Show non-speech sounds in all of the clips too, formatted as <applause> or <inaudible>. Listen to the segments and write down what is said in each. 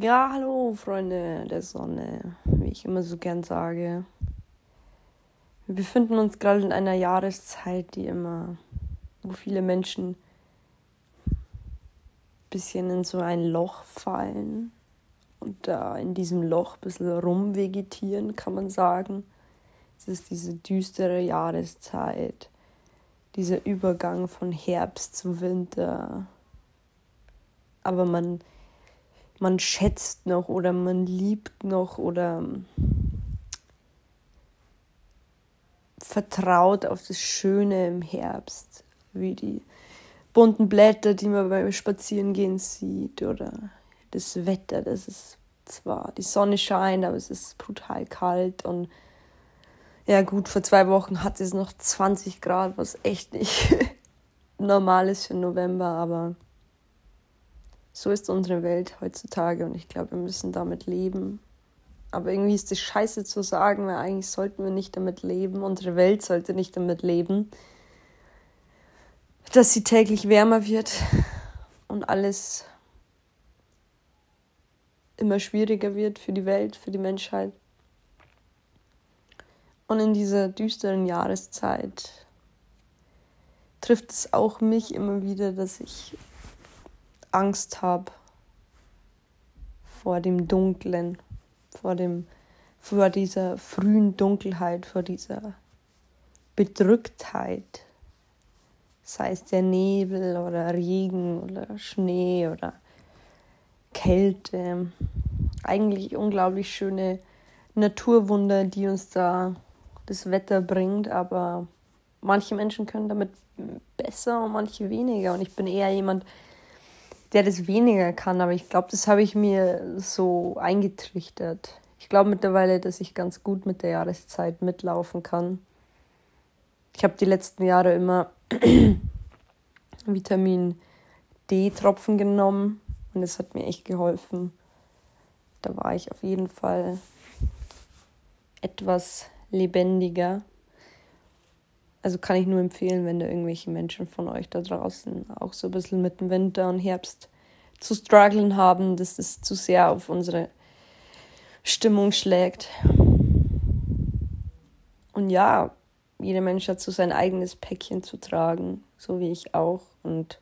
Ja, hallo Freunde der Sonne, wie ich immer so gern sage. Wir befinden uns gerade in einer Jahreszeit, die immer, wo viele Menschen ein bisschen in so ein Loch fallen und da in diesem Loch ein bisschen rumvegetieren, kann man sagen. Es ist diese düstere Jahreszeit, dieser Übergang von Herbst zu Winter. Aber man man schätzt noch oder man liebt noch oder vertraut auf das Schöne im Herbst, wie die bunten Blätter, die man beim Spazierengehen sieht oder das Wetter, das ist zwar die Sonne scheint, aber es ist brutal kalt und ja gut, vor zwei Wochen hatte es noch 20 Grad, was echt nicht <laughs> normal ist für November, aber so ist unsere Welt heutzutage und ich glaube, wir müssen damit leben. Aber irgendwie ist es scheiße zu sagen, weil eigentlich sollten wir nicht damit leben. Unsere Welt sollte nicht damit leben, dass sie täglich wärmer wird und alles immer schwieriger wird für die Welt, für die Menschheit. Und in dieser düsteren Jahreszeit trifft es auch mich immer wieder, dass ich Angst habe vor dem Dunklen, vor dem, vor dieser frühen Dunkelheit, vor dieser Bedrücktheit, sei es der Nebel oder Regen oder Schnee oder Kälte. Eigentlich unglaublich schöne Naturwunder, die uns da das Wetter bringt, aber manche Menschen können damit besser und manche weniger. Und ich bin eher jemand, der das weniger kann, aber ich glaube, das habe ich mir so eingetrichtert. Ich glaube mittlerweile, dass ich ganz gut mit der Jahreszeit mitlaufen kann. Ich habe die letzten Jahre immer <clears throat> Vitamin D-Tropfen genommen und es hat mir echt geholfen. Da war ich auf jeden Fall etwas lebendiger. Also kann ich nur empfehlen, wenn da irgendwelche Menschen von euch da draußen auch so ein bisschen mit dem Winter und Herbst zu strugglen haben, dass es zu sehr auf unsere Stimmung schlägt. Und ja, jeder Mensch hat so sein eigenes Päckchen zu tragen, so wie ich auch. Und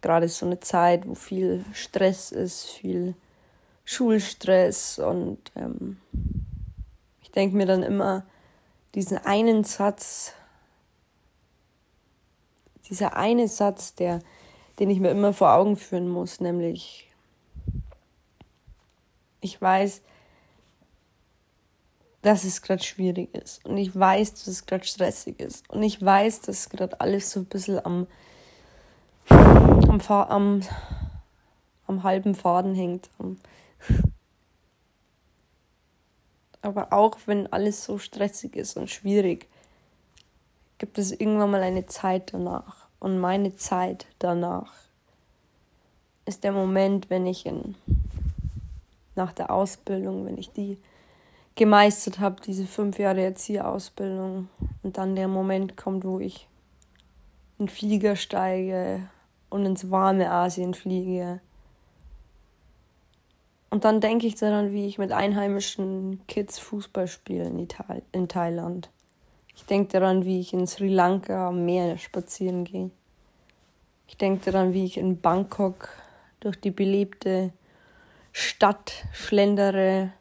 gerade so eine Zeit, wo viel Stress ist, viel Schulstress und ähm, ich denke mir dann immer, diesen einen Satz, dieser eine Satz, der, den ich mir immer vor Augen führen muss, nämlich, ich weiß, dass es gerade schwierig ist und ich weiß, dass es gerade stressig ist und ich weiß, dass gerade alles so ein bisschen am, am, am, am halben Faden hängt, am, aber auch wenn alles so stressig ist und schwierig, gibt es irgendwann mal eine Zeit danach. Und meine Zeit danach ist der Moment, wenn ich in, nach der Ausbildung, wenn ich die gemeistert habe, diese fünf Jahre Erzieherausbildung, und dann der Moment kommt, wo ich in den Flieger steige und ins warme Asien fliege und dann denke ich daran, wie ich mit einheimischen Kids Fußball spiele in, Ital in Thailand. Ich denke daran, wie ich in Sri Lanka am Meer spazieren gehe. Ich denke daran, wie ich in Bangkok durch die belebte Stadt schlendere,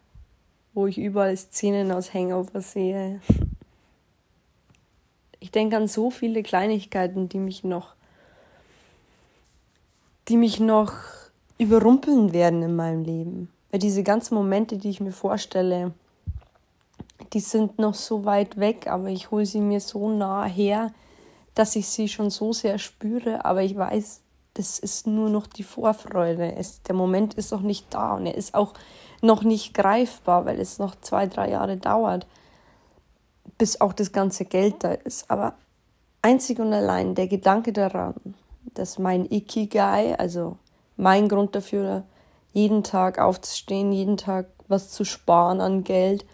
wo ich überall Szenen aus Hangover sehe. Ich denke an so viele Kleinigkeiten, die mich noch, die mich noch überrumpeln werden in meinem Leben. Weil diese ganzen Momente, die ich mir vorstelle, die sind noch so weit weg, aber ich hole sie mir so nah her, dass ich sie schon so sehr spüre. Aber ich weiß, das ist nur noch die Vorfreude. Es, der Moment ist noch nicht da und er ist auch noch nicht greifbar, weil es noch zwei, drei Jahre dauert, bis auch das ganze Geld da ist. Aber einzig und allein der Gedanke daran, dass mein Ikigai, also mein Grund dafür, jeden Tag aufzustehen, jeden Tag was zu sparen an Geld.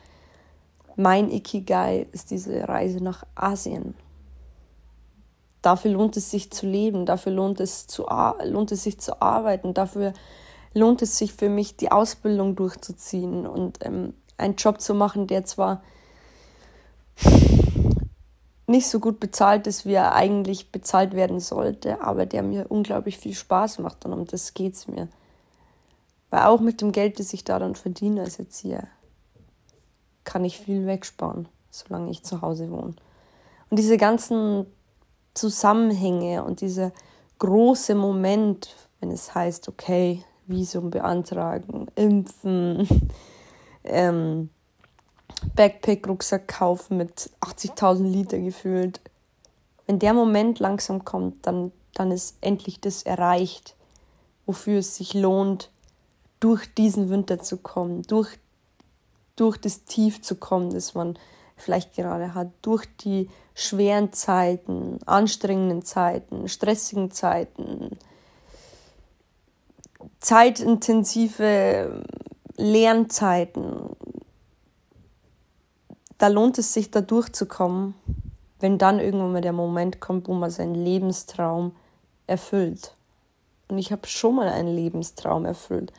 Mein Ikigai ist diese Reise nach Asien. Dafür lohnt es sich zu leben, dafür lohnt es, zu, lohnt es sich zu arbeiten, dafür lohnt es sich für mich, die Ausbildung durchzuziehen und ähm, einen Job zu machen, der zwar nicht so gut bezahlt ist, wie er eigentlich bezahlt werden sollte, aber der mir unglaublich viel Spaß macht und um das geht es mir. Weil auch mit dem Geld, das ich da dann verdiene als Erzieher, kann ich viel wegsparen, solange ich zu Hause wohne. Und diese ganzen Zusammenhänge und dieser große Moment, wenn es heißt, okay, Visum beantragen, impfen, <laughs> ähm, Backpack-Rucksack kaufen mit 80.000 Liter gefühlt. Wenn der Moment langsam kommt, dann, dann ist endlich das erreicht, wofür es sich lohnt, durch diesen Winter zu kommen, durch, durch das Tief zu kommen, das man vielleicht gerade hat, durch die schweren Zeiten, anstrengenden Zeiten, stressigen Zeiten, zeitintensive Lernzeiten. Da lohnt es sich, da durchzukommen, wenn dann irgendwann mal der Moment kommt, wo man seinen Lebenstraum erfüllt. Und ich habe schon mal einen Lebenstraum erfüllt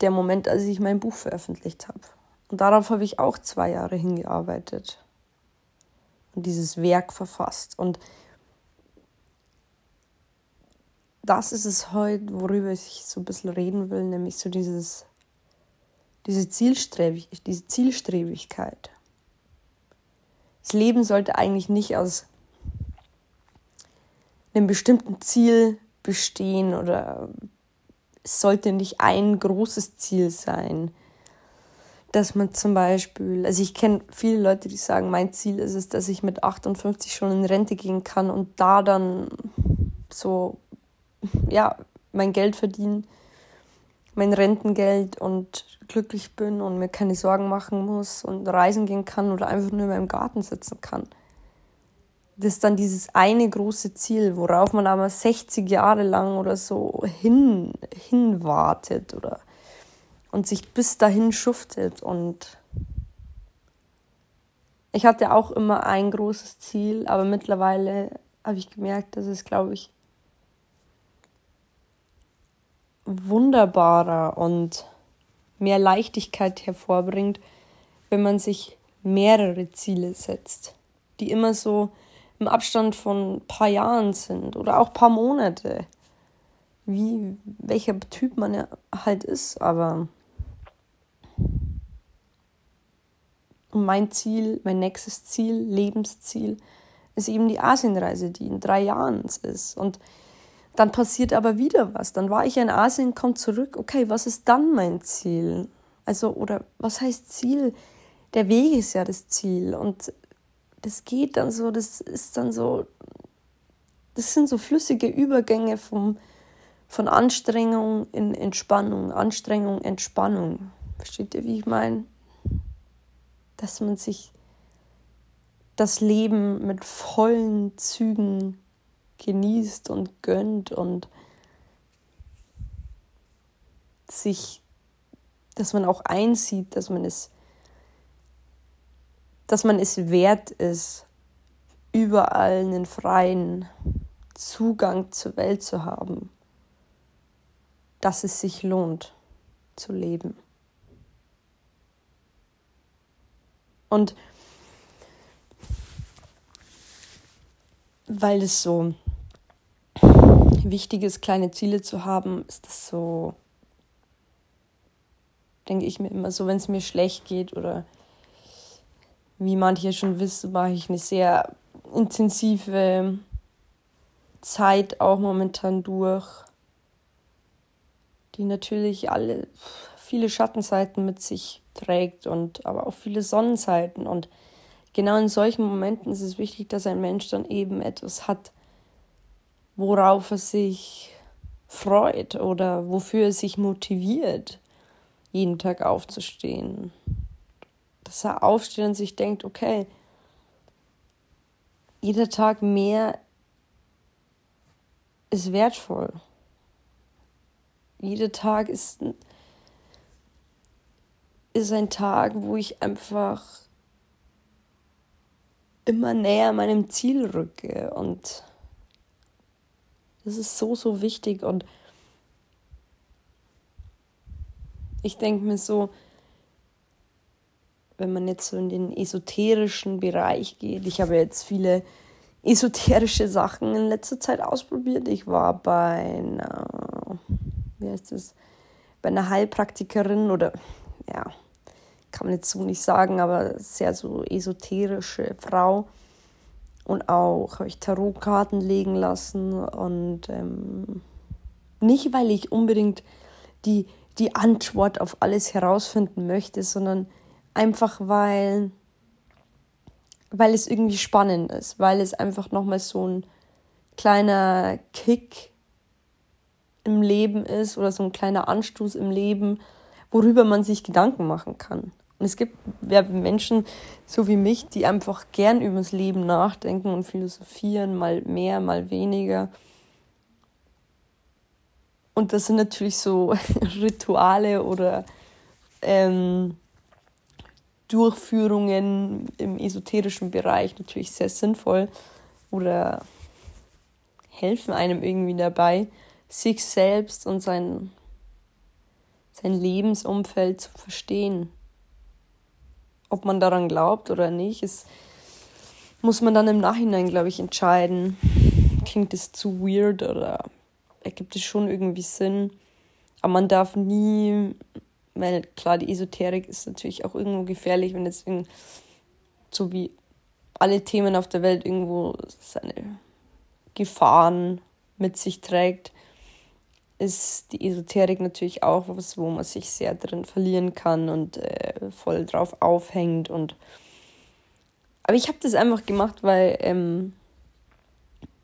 der Moment, als ich mein Buch veröffentlicht habe. Und darauf habe ich auch zwei Jahre hingearbeitet und dieses Werk verfasst. Und das ist es heute, worüber ich so ein bisschen reden will, nämlich so dieses, diese, Zielstrebig diese Zielstrebigkeit. Das Leben sollte eigentlich nicht aus einem bestimmten Ziel bestehen oder es sollte nicht ein großes Ziel sein. Dass man zum Beispiel, also ich kenne viele Leute, die sagen, mein Ziel ist es, dass ich mit 58 schon in Rente gehen kann und da dann so, ja, mein Geld verdienen, mein Rentengeld und glücklich bin und mir keine Sorgen machen muss und reisen gehen kann oder einfach nur in meinem Garten sitzen kann das ist dann dieses eine große Ziel, worauf man aber 60 Jahre lang oder so hin, hinwartet oder und sich bis dahin schuftet. Und ich hatte auch immer ein großes Ziel, aber mittlerweile habe ich gemerkt, dass es, glaube ich, wunderbarer und mehr Leichtigkeit hervorbringt, wenn man sich mehrere Ziele setzt, die immer so im Abstand von ein paar Jahren sind oder auch ein paar Monate. Wie, welcher Typ man halt ist, aber mein Ziel, mein nächstes Ziel, Lebensziel, ist eben die Asienreise, die in drei Jahren ist. Und dann passiert aber wieder was. Dann war ich in Asien, komme zurück. Okay, was ist dann mein Ziel? Also, oder was heißt Ziel? Der Weg ist ja das Ziel. Und das geht dann so, das ist dann so, das sind so flüssige Übergänge vom, von Anstrengung in Entspannung, Anstrengung, Entspannung. Versteht ihr, wie ich meine? Dass man sich das Leben mit vollen Zügen genießt und gönnt und sich, dass man auch einsieht, dass man es dass man es wert ist, überall einen freien Zugang zur Welt zu haben, dass es sich lohnt zu leben. Und weil es so wichtig ist, kleine Ziele zu haben, ist das so, denke ich mir immer so, wenn es mir schlecht geht oder wie manche schon wissen, mache ich eine sehr intensive Zeit auch momentan durch, die natürlich alle viele Schattenseiten mit sich trägt und aber auch viele Sonnenseiten. Und genau in solchen Momenten ist es wichtig, dass ein Mensch dann eben etwas hat, worauf er sich freut oder wofür er sich motiviert, jeden Tag aufzustehen dass er aufsteht und sich denkt, okay, jeder Tag mehr ist wertvoll. Jeder Tag ist, ist ein Tag, wo ich einfach immer näher meinem Ziel rücke. Und das ist so, so wichtig. Und ich denke mir so, wenn man jetzt so in den esoterischen Bereich geht, ich habe jetzt viele esoterische Sachen in letzter Zeit ausprobiert. Ich war bei einer, wie heißt das, bei einer Heilpraktikerin oder ja, kann man jetzt so nicht sagen, aber sehr so esoterische Frau. Und auch habe ich Tarotkarten legen lassen und ähm, nicht, weil ich unbedingt die, die Antwort auf alles herausfinden möchte, sondern einfach, weil weil es irgendwie spannend ist, weil es einfach nochmal so ein kleiner Kick im Leben ist oder so ein kleiner Anstoß im Leben, worüber man sich Gedanken machen kann. Und es gibt Menschen so wie mich, die einfach gern über das Leben nachdenken und philosophieren, mal mehr, mal weniger. Und das sind natürlich so <laughs> Rituale oder ähm, Durchführungen im esoterischen Bereich natürlich sehr sinnvoll oder helfen einem irgendwie dabei, sich selbst und sein, sein Lebensumfeld zu verstehen. Ob man daran glaubt oder nicht, ist, muss man dann im Nachhinein, glaube ich, entscheiden. Klingt es zu weird oder ergibt es schon irgendwie Sinn? Aber man darf nie weil klar, die Esoterik ist natürlich auch irgendwo gefährlich, wenn jetzt so wie alle Themen auf der Welt irgendwo seine Gefahren mit sich trägt, ist die Esoterik natürlich auch was, wo man sich sehr drin verlieren kann und äh, voll drauf aufhängt. Und aber ich habe das einfach gemacht, weil ähm,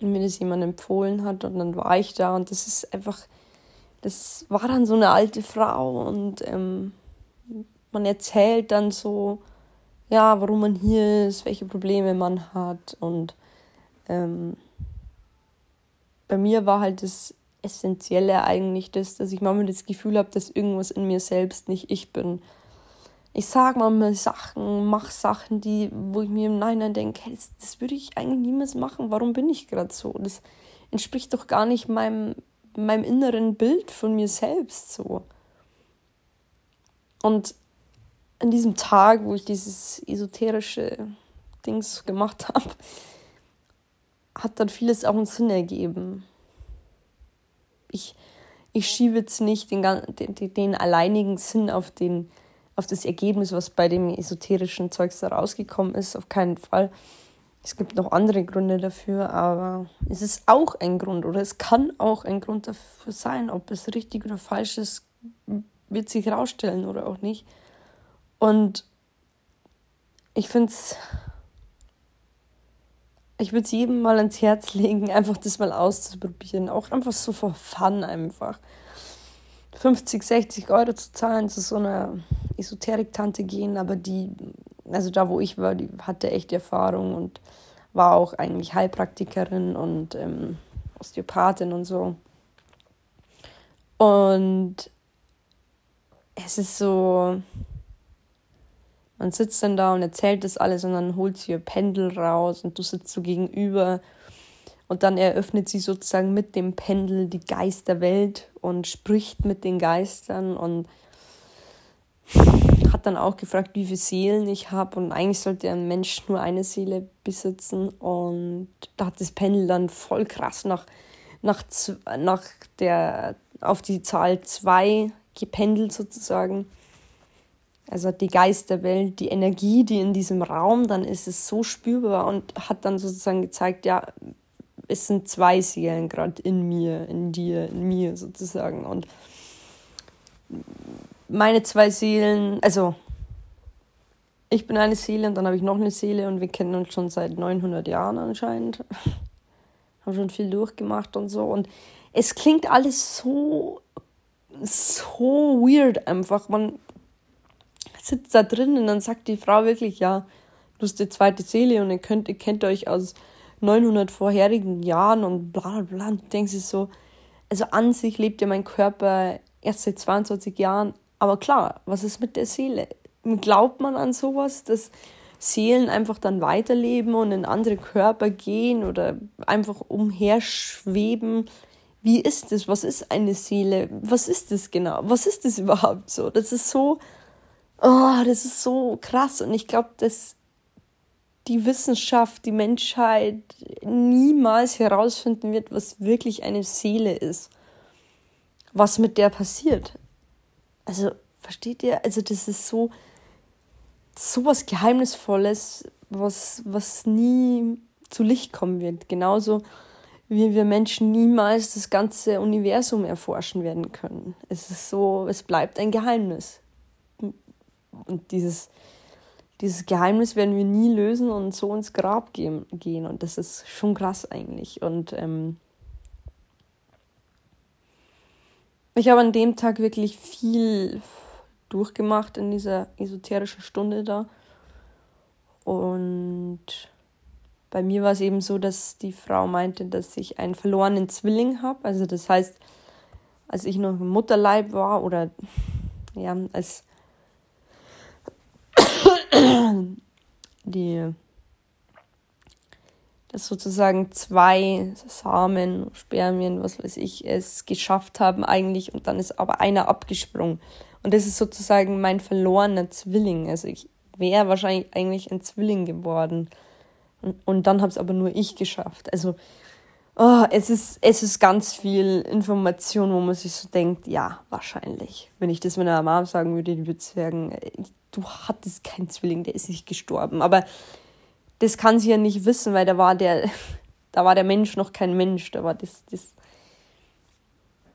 mir das jemand empfohlen hat und dann war ich da und das ist einfach das war dann so eine alte Frau und ähm, man erzählt dann so, ja, warum man hier ist, welche Probleme man hat und ähm, bei mir war halt das Essentielle eigentlich das, dass ich manchmal das Gefühl habe, dass irgendwas in mir selbst nicht ich bin. Ich sage manchmal Sachen, mache Sachen, die, wo ich mir im Nachhinein denke, hey, das, das würde ich eigentlich niemals machen. Warum bin ich gerade so? Das entspricht doch gar nicht meinem meinem inneren Bild von mir selbst so. Und an diesem Tag, wo ich dieses esoterische Dings gemacht habe, hat dann vieles auch einen Sinn ergeben. Ich, ich schiebe jetzt nicht den, den, den alleinigen Sinn auf, den, auf das Ergebnis, was bei dem esoterischen Zeugs da rausgekommen ist, auf keinen Fall. Es gibt noch andere Gründe dafür, aber es ist auch ein Grund oder es kann auch ein Grund dafür sein. Ob es richtig oder falsch ist, wird sich herausstellen oder auch nicht. Und ich finde es, ich würde es jedem mal ans Herz <laughs> legen, einfach das mal auszuprobieren. Auch einfach so for fun einfach. 50, 60 Euro zu zahlen, zu so einer Esoterik-Tante gehen, aber die also da, wo ich war, die hatte echt Erfahrung und war auch eigentlich Heilpraktikerin und ähm, Osteopathin und so. Und es ist so, man sitzt dann da und erzählt das alles und dann holt sie ihr Pendel raus und du sitzt so gegenüber. Und dann eröffnet sie sozusagen mit dem Pendel die Geisterwelt und spricht mit den Geistern und hat dann auch gefragt, wie viele Seelen ich habe und eigentlich sollte ein Mensch nur eine Seele besitzen. Und da hat das Pendel dann voll krass nach, nach, nach der, auf die Zahl 2 gependelt sozusagen. Also die Geisterwelt, die Energie, die in diesem Raum, dann ist es so spürbar und hat dann sozusagen gezeigt, ja, es sind zwei Seelen gerade in mir, in dir, in mir sozusagen und meine zwei Seelen, also ich bin eine Seele und dann habe ich noch eine Seele und wir kennen uns schon seit 900 Jahren anscheinend. <laughs> haben schon viel durchgemacht und so und es klingt alles so so weird einfach. Man sitzt da drin und dann sagt die Frau wirklich, ja, du bist die zweite Seele und ihr, könnt, ihr kennt euch aus 900 vorherigen Jahren und bla bla bla. Und du denkst so, also an sich lebt ja mein Körper erst seit 22 Jahren aber klar, was ist mit der Seele? Glaubt man an sowas, dass Seelen einfach dann weiterleben und in andere Körper gehen oder einfach umherschweben wie ist es? Was ist eine Seele? Was ist das genau? Was ist das überhaupt so? Das ist so, oh, das ist so krass. Und ich glaube, dass die Wissenschaft, die Menschheit niemals herausfinden wird, was wirklich eine Seele ist. Was mit der passiert. Also, versteht ihr? Also, das ist so, so was Geheimnisvolles, was, was nie zu Licht kommen wird. Genauso wie wir Menschen niemals das ganze Universum erforschen werden können. Es ist so, es bleibt ein Geheimnis. Und dieses, dieses Geheimnis werden wir nie lösen und so ins Grab gehen. Und das ist schon krass eigentlich. Und ähm, ich habe an dem Tag wirklich viel durchgemacht in dieser esoterischen Stunde da. Und bei mir war es eben so, dass die Frau meinte, dass ich einen verlorenen Zwilling habe. Also das heißt, als ich noch im Mutterleib war oder ja, als <clears throat> die dass sozusagen zwei Samen, Spermien, was weiß ich, es geschafft haben eigentlich und dann ist aber einer abgesprungen. Und das ist sozusagen mein verlorener Zwilling. Also ich wäre wahrscheinlich eigentlich ein Zwilling geworden. Und, und dann habe es aber nur ich geschafft. Also oh, es, ist, es ist ganz viel Information, wo man sich so denkt, ja, wahrscheinlich. Wenn ich das meiner Mama sagen würde, die würde sagen, du hattest keinen Zwilling, der ist nicht gestorben. Aber das kann sie ja nicht wissen, weil da war der, <laughs> da war der Mensch noch kein Mensch, da war das, das,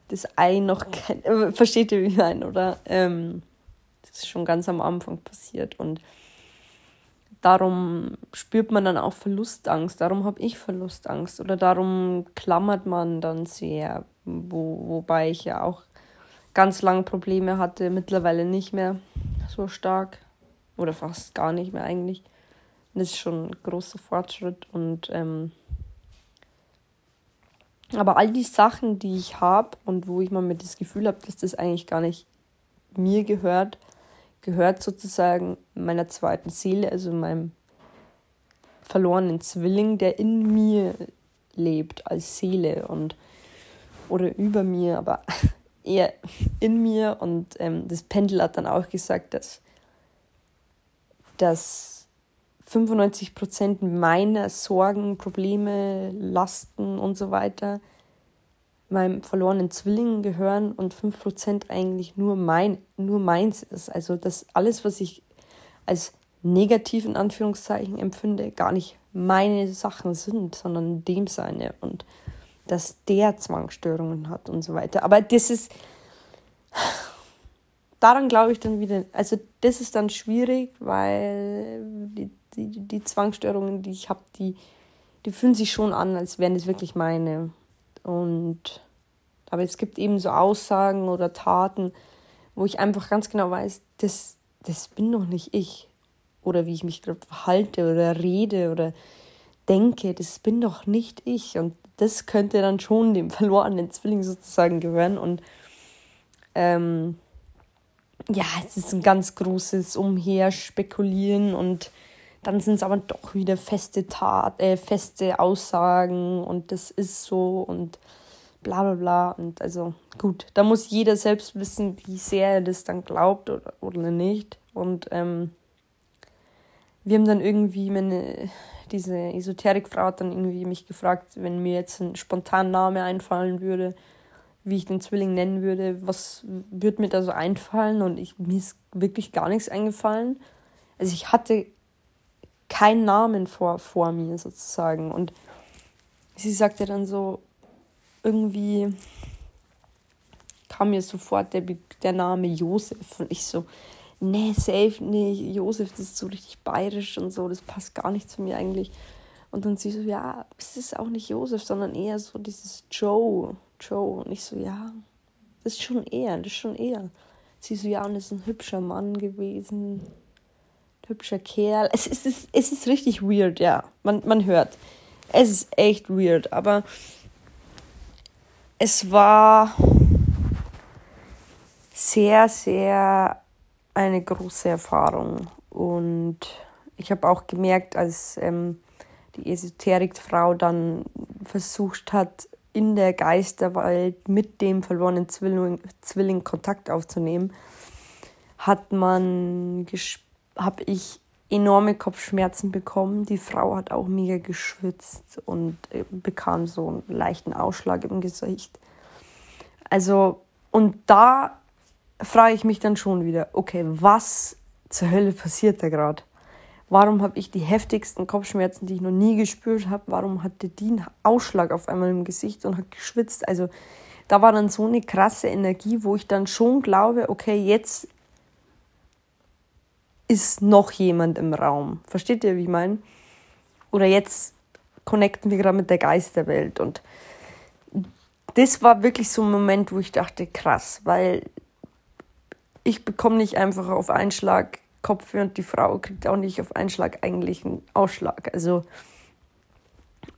das Ei noch kein. Äh, <laughs> versteht ihr, wie ich meine, oder? Ähm, das ist schon ganz am Anfang passiert und darum spürt man dann auch Verlustangst, darum habe ich Verlustangst. Oder darum klammert man dann sehr, wo, wobei ich ja auch ganz lange Probleme hatte, mittlerweile nicht mehr so stark. Oder fast gar nicht mehr eigentlich. Das ist schon ein großer Fortschritt. Und ähm, aber all die Sachen, die ich habe und wo ich mal mit das Gefühl habe, dass das eigentlich gar nicht mir gehört, gehört sozusagen meiner zweiten Seele, also meinem verlorenen Zwilling, der in mir lebt als Seele und oder über mir, aber <laughs> eher in mir. Und ähm, das Pendel hat dann auch gesagt, dass, dass 95 Prozent meiner Sorgen, Probleme, Lasten und so weiter meinem verlorenen Zwilling gehören und 5% eigentlich nur, mein, nur meins ist. Also dass alles, was ich als negativ in Anführungszeichen empfinde, gar nicht meine Sachen sind, sondern dem seine und dass der Zwangsstörungen hat und so weiter. Aber das ist, daran glaube ich dann wieder, also das ist dann schwierig, weil die, die, die Zwangsstörungen, die ich habe, die, die fühlen sich schon an, als wären es wirklich meine. Und aber es gibt eben so Aussagen oder Taten, wo ich einfach ganz genau weiß, das, das bin doch nicht ich. Oder wie ich mich gerade verhalte oder rede oder denke, das bin doch nicht ich. Und das könnte dann schon dem <laughs> verlorenen Zwilling sozusagen gehören. Und ähm, ja, es ist ein ganz großes Umherspekulieren und dann sind es aber doch wieder feste Tat, äh, feste Aussagen und das ist so und bla bla bla. Und also gut, da muss jeder selbst wissen, wie sehr er das dann glaubt oder, oder nicht. Und ähm, wir haben dann irgendwie, meine, diese Esoterikfrau hat dann irgendwie mich gefragt, wenn mir jetzt ein spontan Name einfallen würde, wie ich den Zwilling nennen würde, was würde mir da so einfallen? Und ich, mir ist wirklich gar nichts eingefallen. Also ich hatte keinen Namen vor, vor mir sozusagen. Und sie sagte dann so, irgendwie kam mir sofort der, der Name Josef und ich so, nee, safe nicht, Josef, das ist so richtig bayerisch und so, das passt gar nicht zu mir eigentlich. Und dann sie so, ja, es ist auch nicht Josef, sondern eher so dieses Joe, Joe. Und ich so, ja, das ist schon eher, das ist schon eher. Sie so, ja, und ist ein hübscher Mann gewesen hübscher Kerl. Es ist, es, es ist richtig weird, ja. Man, man hört. Es ist echt weird, aber es war sehr, sehr eine große Erfahrung. Und ich habe auch gemerkt, als ähm, die Esoterikfrau dann versucht hat, in der Geisterwelt mit dem verlorenen Zwilling, Zwilling Kontakt aufzunehmen, hat man habe ich enorme Kopfschmerzen bekommen. Die Frau hat auch mega geschwitzt und äh, bekam so einen leichten Ausschlag im Gesicht. Also, und da frage ich mich dann schon wieder, okay, was zur Hölle passiert da gerade? Warum habe ich die heftigsten Kopfschmerzen, die ich noch nie gespürt habe? Warum hatte die einen Ausschlag auf einmal im Gesicht und hat geschwitzt? Also da war dann so eine krasse Energie, wo ich dann schon glaube, okay, jetzt ist noch jemand im Raum. Versteht ihr, wie ich meine? Oder jetzt connecten wir gerade mit der Geisterwelt. Und das war wirklich so ein Moment, wo ich dachte, krass, weil ich bekomme nicht einfach auf einen Schlag Kopfweh und die Frau kriegt auch nicht auf einen Schlag eigentlich einen Ausschlag. Also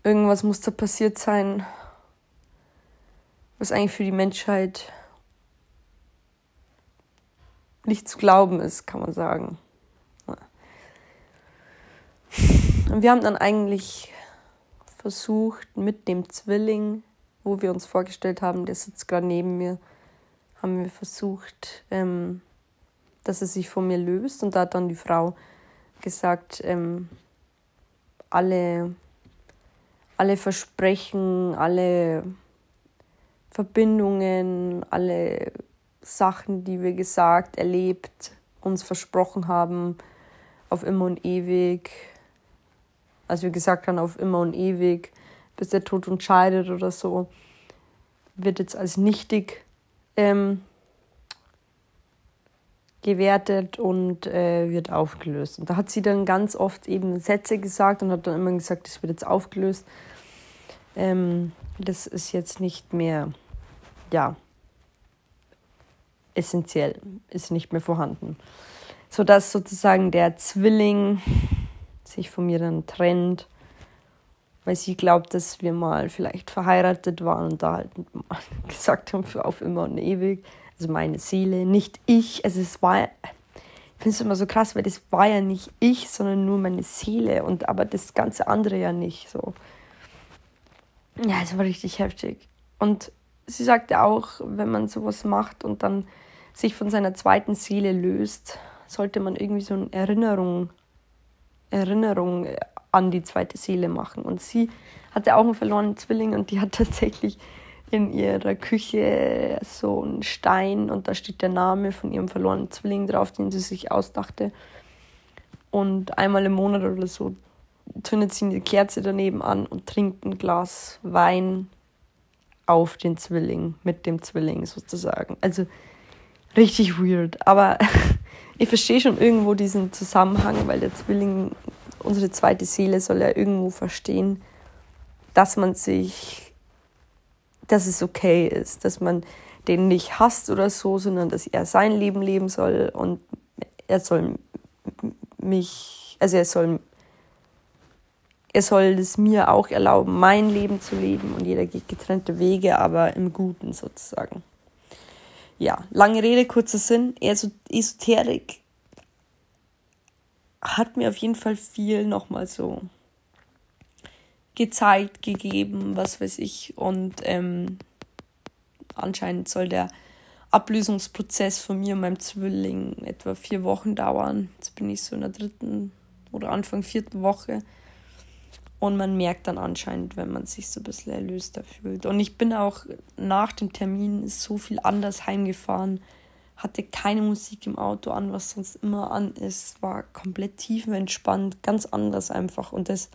irgendwas muss da passiert sein, was eigentlich für die Menschheit nicht zu glauben ist, kann man sagen. Und wir haben dann eigentlich versucht, mit dem Zwilling, wo wir uns vorgestellt haben, der sitzt gerade neben mir, haben wir versucht, ähm, dass er sich von mir löst. Und da hat dann die Frau gesagt, ähm, alle, alle Versprechen, alle Verbindungen, alle Sachen, die wir gesagt, erlebt, uns versprochen haben, auf immer und ewig, als wir gesagt haben, auf immer und ewig, bis der Tod uns scheidet oder so, wird jetzt als nichtig ähm, gewertet und äh, wird aufgelöst. Und da hat sie dann ganz oft eben Sätze gesagt und hat dann immer gesagt, das wird jetzt aufgelöst. Ähm, das ist jetzt nicht mehr, ja, essentiell, ist nicht mehr vorhanden. Sodass sozusagen der Zwilling sich von mir dann trennt, weil sie glaubt, dass wir mal vielleicht verheiratet waren und da halt <laughs> gesagt haben, für auf immer und ewig. Also meine Seele, nicht ich. Also es war, ich finde es immer so krass, weil das war ja nicht ich, sondern nur meine Seele und aber das ganze andere ja nicht. So. Ja, es war richtig heftig. Und sie sagte auch, wenn man sowas macht und dann sich von seiner zweiten Seele löst, sollte man irgendwie so eine Erinnerung Erinnerung an die zweite Seele machen. Und sie hatte auch einen verlorenen Zwilling und die hat <laughs> tatsächlich in ihrer Küche so einen Stein und da steht der Name von ihrem verlorenen Zwilling drauf, den sie sich ausdachte. Und einmal im Monat oder so zündet sie eine Kerze daneben an und trinkt ein Glas Wein auf den Zwilling, mit dem Zwilling sozusagen. Also richtig weird. Aber <laughs> ich verstehe schon irgendwo diesen Zusammenhang, weil der Zwilling, unsere zweite Seele soll ja irgendwo verstehen, dass man sich, dass es okay ist, dass man den nicht hasst oder so, sondern dass er sein Leben leben soll und er soll mich, also er soll, er soll es mir auch erlauben, mein Leben zu leben und jeder geht getrennte Wege, aber im Guten sozusagen ja, lange Rede, kurzer Sinn. Esoterik hat mir auf jeden Fall viel nochmal so gezeigt, gegeben, was weiß ich. Und ähm, anscheinend soll der Ablösungsprozess von mir und meinem Zwilling etwa vier Wochen dauern. Jetzt bin ich so in der dritten oder Anfang vierten Woche. Und man merkt dann anscheinend, wenn man sich so ein bisschen erlöster fühlt. Und ich bin auch nach dem Termin so viel anders heimgefahren, hatte keine Musik im Auto an, was sonst immer an ist, war komplett tiefenentspannt, ganz anders einfach. Und das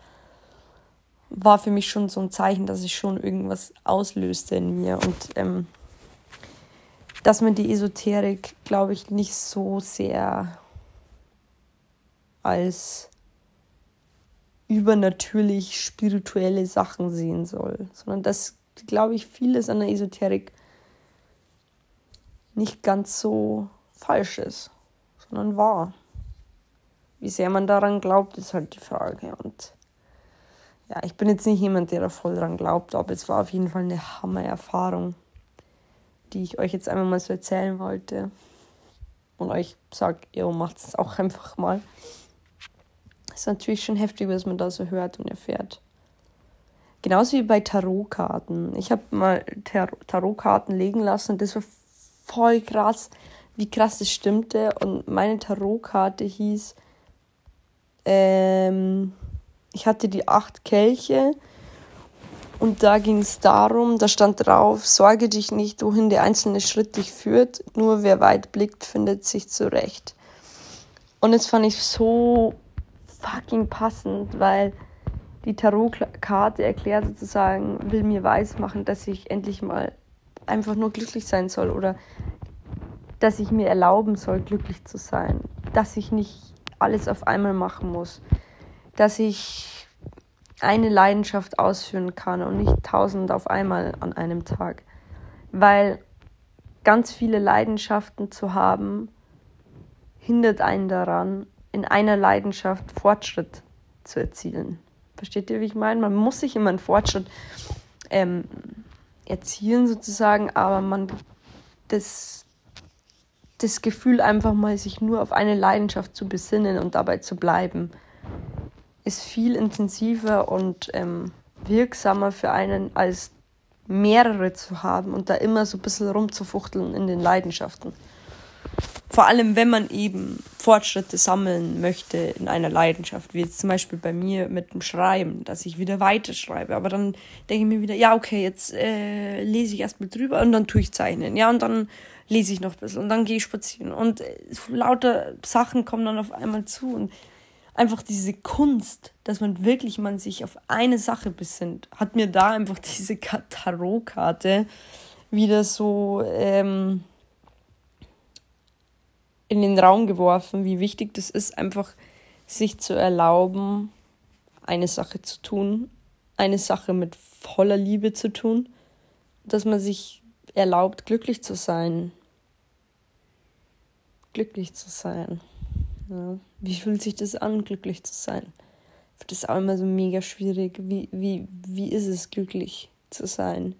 war für mich schon so ein Zeichen, dass ich schon irgendwas auslöste in mir. Und ähm, dass man die Esoterik, glaube ich, nicht so sehr als übernatürlich spirituelle Sachen sehen soll, sondern dass, glaube ich, vieles an der Esoterik nicht ganz so falsch ist, sondern wahr. Wie sehr man daran glaubt, ist halt die Frage. Und ja, ich bin jetzt nicht jemand, der da voll dran glaubt, aber es war auf jeden Fall eine Hammer-Erfahrung, die ich euch jetzt einmal mal so erzählen wollte. Und euch sagt, ihr macht es auch einfach mal ist natürlich schon heftig, was man da so hört und erfährt. Genauso wie bei Tarotkarten. Ich habe mal Tar Tarotkarten legen lassen und das war voll krass, wie krass das stimmte. Und meine Tarotkarte hieß, ähm, ich hatte die acht Kelche und da ging es darum, da stand drauf, sorge dich nicht, wohin der einzelne Schritt dich führt, nur wer weit blickt, findet sich zurecht. Und das fand ich so fucking passend, weil die Tarotkarte erklärt sozusagen, will mir weismachen, dass ich endlich mal einfach nur glücklich sein soll oder dass ich mir erlauben soll, glücklich zu sein, dass ich nicht alles auf einmal machen muss, dass ich eine Leidenschaft ausführen kann und nicht tausend auf einmal an einem Tag, weil ganz viele Leidenschaften zu haben, hindert einen daran, in einer Leidenschaft Fortschritt zu erzielen. Versteht ihr, wie ich meine? Man muss sich immer einen Fortschritt ähm, erzielen, sozusagen, aber man das, das Gefühl, einfach mal sich nur auf eine Leidenschaft zu besinnen und dabei zu bleiben, ist viel intensiver und ähm, wirksamer für einen, als mehrere zu haben und da immer so ein bisschen rumzufuchteln in den Leidenschaften. Vor allem, wenn man eben Fortschritte sammeln möchte in einer Leidenschaft, wie jetzt zum Beispiel bei mir mit dem Schreiben, dass ich wieder weiterschreibe. Aber dann denke ich mir wieder, ja, okay, jetzt äh, lese ich erstmal drüber und dann tue ich zeichnen. Ja, und dann lese ich noch ein bisschen und dann gehe ich spazieren. Und äh, lauter Sachen kommen dann auf einmal zu. Und einfach diese Kunst, dass man wirklich man sich auf eine Sache besinnt, hat mir da einfach <laughs> diese Tarotkarte wieder so. Ähm, in den Raum geworfen, wie wichtig das ist, einfach sich zu erlauben, eine Sache zu tun, eine Sache mit voller Liebe zu tun, dass man sich erlaubt, glücklich zu sein. Glücklich zu sein. Ja. Wie fühlt sich das an, glücklich zu sein? Das ist auch immer so mega schwierig. Wie, wie, wie ist es, glücklich zu sein?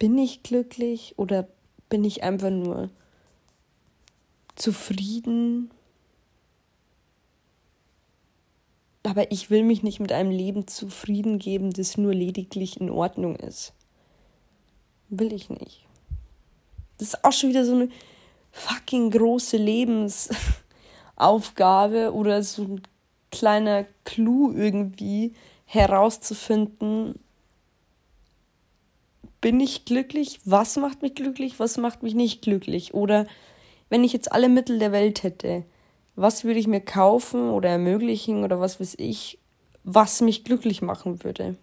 Bin ich glücklich oder bin ich einfach nur zufrieden. Aber ich will mich nicht mit einem Leben zufrieden geben, das nur lediglich in Ordnung ist. Will ich nicht. Das ist auch schon wieder so eine fucking große Lebensaufgabe oder so ein kleiner Clou irgendwie herauszufinden, bin ich glücklich? Was macht mich glücklich? Was macht mich nicht glücklich? Oder wenn ich jetzt alle Mittel der Welt hätte, was würde ich mir kaufen oder ermöglichen oder was weiß ich, was mich glücklich machen würde?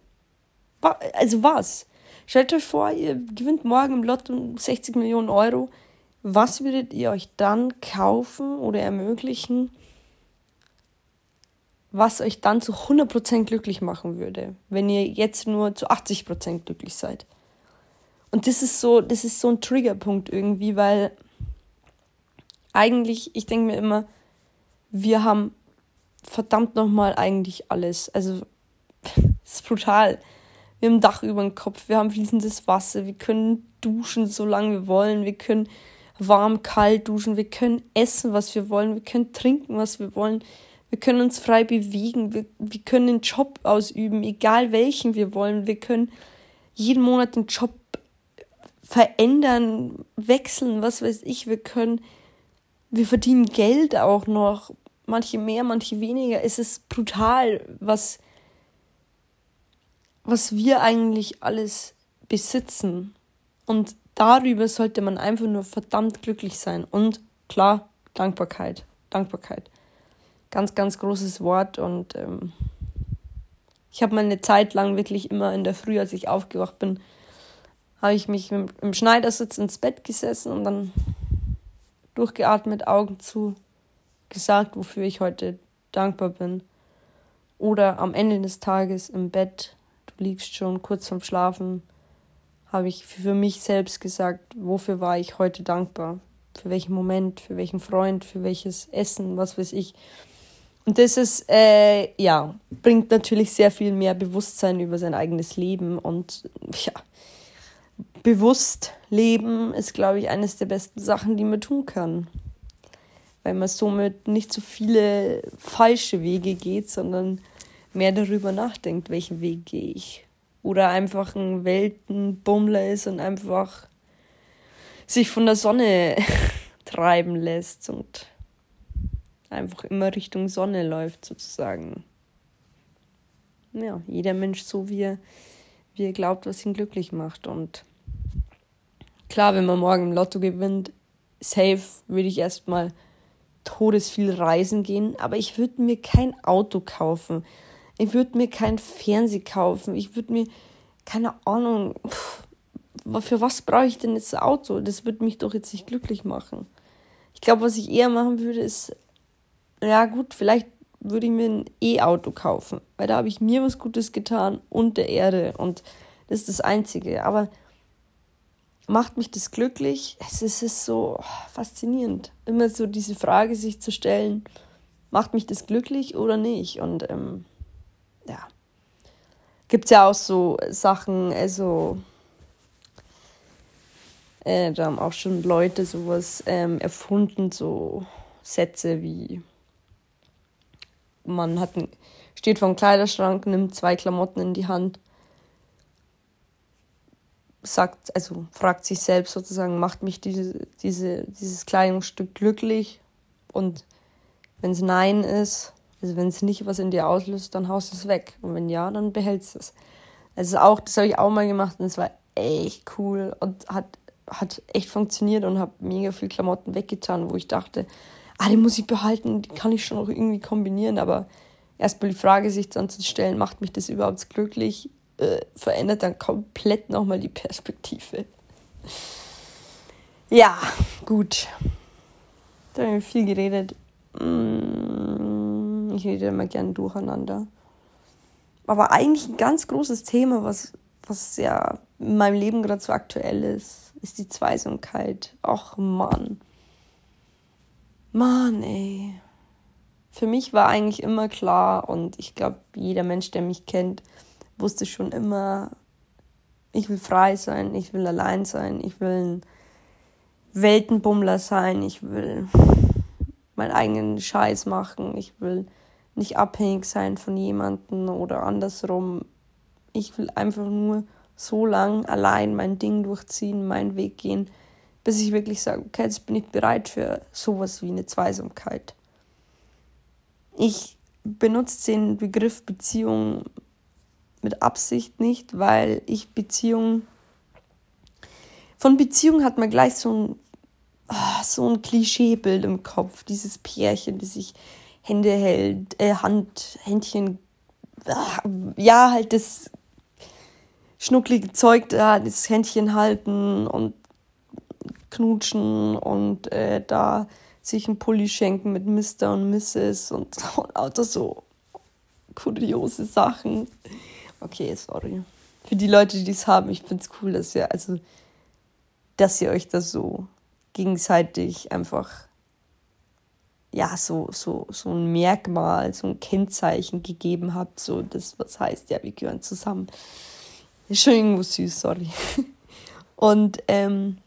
Also was? Stellt euch vor, ihr gewinnt morgen im Lotto 60 Millionen Euro. Was würdet ihr euch dann kaufen oder ermöglichen, was euch dann zu 100% glücklich machen würde, wenn ihr jetzt nur zu 80% glücklich seid? Und das ist so, das ist so ein Triggerpunkt irgendwie, weil eigentlich, ich denke mir immer, wir haben verdammt nochmal eigentlich alles. Also, <laughs> es ist brutal. Wir haben ein Dach über dem Kopf, wir haben fließendes Wasser, wir können duschen, solange wir wollen, wir können warm, kalt duschen, wir können essen, was wir wollen, wir können trinken, was wir wollen, wir können uns frei bewegen, wir, wir können einen Job ausüben, egal welchen wir wollen, wir können jeden Monat den Job verändern, wechseln, was weiß ich, wir können wir verdienen Geld auch noch, manche mehr, manche weniger. Es ist brutal, was, was wir eigentlich alles besitzen. Und darüber sollte man einfach nur verdammt glücklich sein. Und klar, Dankbarkeit. Dankbarkeit. Ganz, ganz großes Wort. Und ähm, ich habe mal eine Zeit lang wirklich immer in der Früh, als ich aufgewacht bin, habe ich mich im Schneidersitz ins Bett gesessen und dann durchgeatmet, Augen zu, gesagt, wofür ich heute dankbar bin. Oder am Ende des Tages im Bett, du liegst schon kurz vorm Schlafen, habe ich für mich selbst gesagt, wofür war ich heute dankbar? Für welchen Moment, für welchen Freund, für welches Essen, was weiß ich. Und das ist, äh, ja, bringt natürlich sehr viel mehr Bewusstsein über sein eigenes Leben und ja, bewusst leben ist, glaube ich, eines der besten Sachen, die man tun kann. Weil man somit nicht so viele falsche Wege geht, sondern mehr darüber nachdenkt, welchen Weg gehe ich. oder einfach ein Weltenbummler ist und einfach sich von der Sonne <laughs> treiben lässt und einfach immer Richtung Sonne läuft sozusagen. Ja, jeder Mensch so wie er, wie er glaubt, was ihn glücklich macht und klar, wenn man morgen im Lotto gewinnt, safe würde ich erstmal todesviel reisen gehen, aber ich würde mir kein Auto kaufen. Ich würde mir kein Fernseh kaufen. Ich würde mir, keine Ahnung, pff, für was brauche ich denn jetzt ein Auto? Das würde mich doch jetzt nicht glücklich machen. Ich glaube, was ich eher machen würde, ist, ja gut, vielleicht würde ich mir ein E-Auto kaufen, weil da habe ich mir was Gutes getan und der Erde und das ist das Einzige. Aber macht mich das glücklich? Es ist, es ist so faszinierend, immer so diese Frage sich zu stellen, macht mich das glücklich oder nicht? Und ähm, ja, gibt es ja auch so Sachen, also äh, da haben auch schon Leute sowas ähm, erfunden, so Sätze wie man hat ein, steht vor dem Kleiderschrank, nimmt zwei Klamotten in die Hand sagt, also fragt sich selbst sozusagen, macht mich diese, diese, dieses Kleidungsstück glücklich? Und wenn es Nein ist, also wenn es nicht was in dir auslöst, dann haust du es weg. Und wenn ja, dann behältst du es. Also auch, das habe ich auch mal gemacht und es war echt cool und hat, hat echt funktioniert und habe mega viel Klamotten weggetan, wo ich dachte, ah, die muss ich behalten, die kann ich schon noch irgendwie kombinieren, aber erstmal die Frage sich dann zu stellen, macht mich das überhaupt glücklich? Äh, verändert dann komplett nochmal die Perspektive. Ja, gut. Da haben wir viel geredet. Mm, ich rede immer gern durcheinander. Aber eigentlich ein ganz großes Thema, was, was ja in meinem Leben gerade so aktuell ist, ist die Zweisamkeit. Ach Mann. Mann, ey. Für mich war eigentlich immer klar und ich glaube, jeder Mensch, der mich kennt, wusste schon immer, ich will frei sein, ich will allein sein, ich will ein Weltenbummler sein, ich will meinen eigenen Scheiß machen, ich will nicht abhängig sein von jemandem oder andersrum. Ich will einfach nur so lang allein mein Ding durchziehen, meinen Weg gehen, bis ich wirklich sage, okay, jetzt bin ich bereit für sowas wie eine Zweisamkeit. Ich benutze den Begriff Beziehung mit Absicht nicht, weil ich Beziehung. Von Beziehung hat man gleich so ein, oh, so ein Klischeebild im Kopf. Dieses Pärchen, das sich Hände hält, äh, Hand, Händchen, ja, halt das schnucklige Zeug da, das Händchen halten und knutschen und äh, da sich ein Pulli schenken mit Mr. und Mrs. und, <laughs> und lauter so kuriose Sachen. Okay, sorry. Für die Leute, die es haben, ich finde es cool, dass ihr, also, dass ihr euch das so gegenseitig einfach, ja, so, so, so ein Merkmal, so ein Kennzeichen gegeben habt, so das, was heißt, ja, wir gehören zusammen. Schon irgendwo süß, sorry. <laughs> Und, ähm,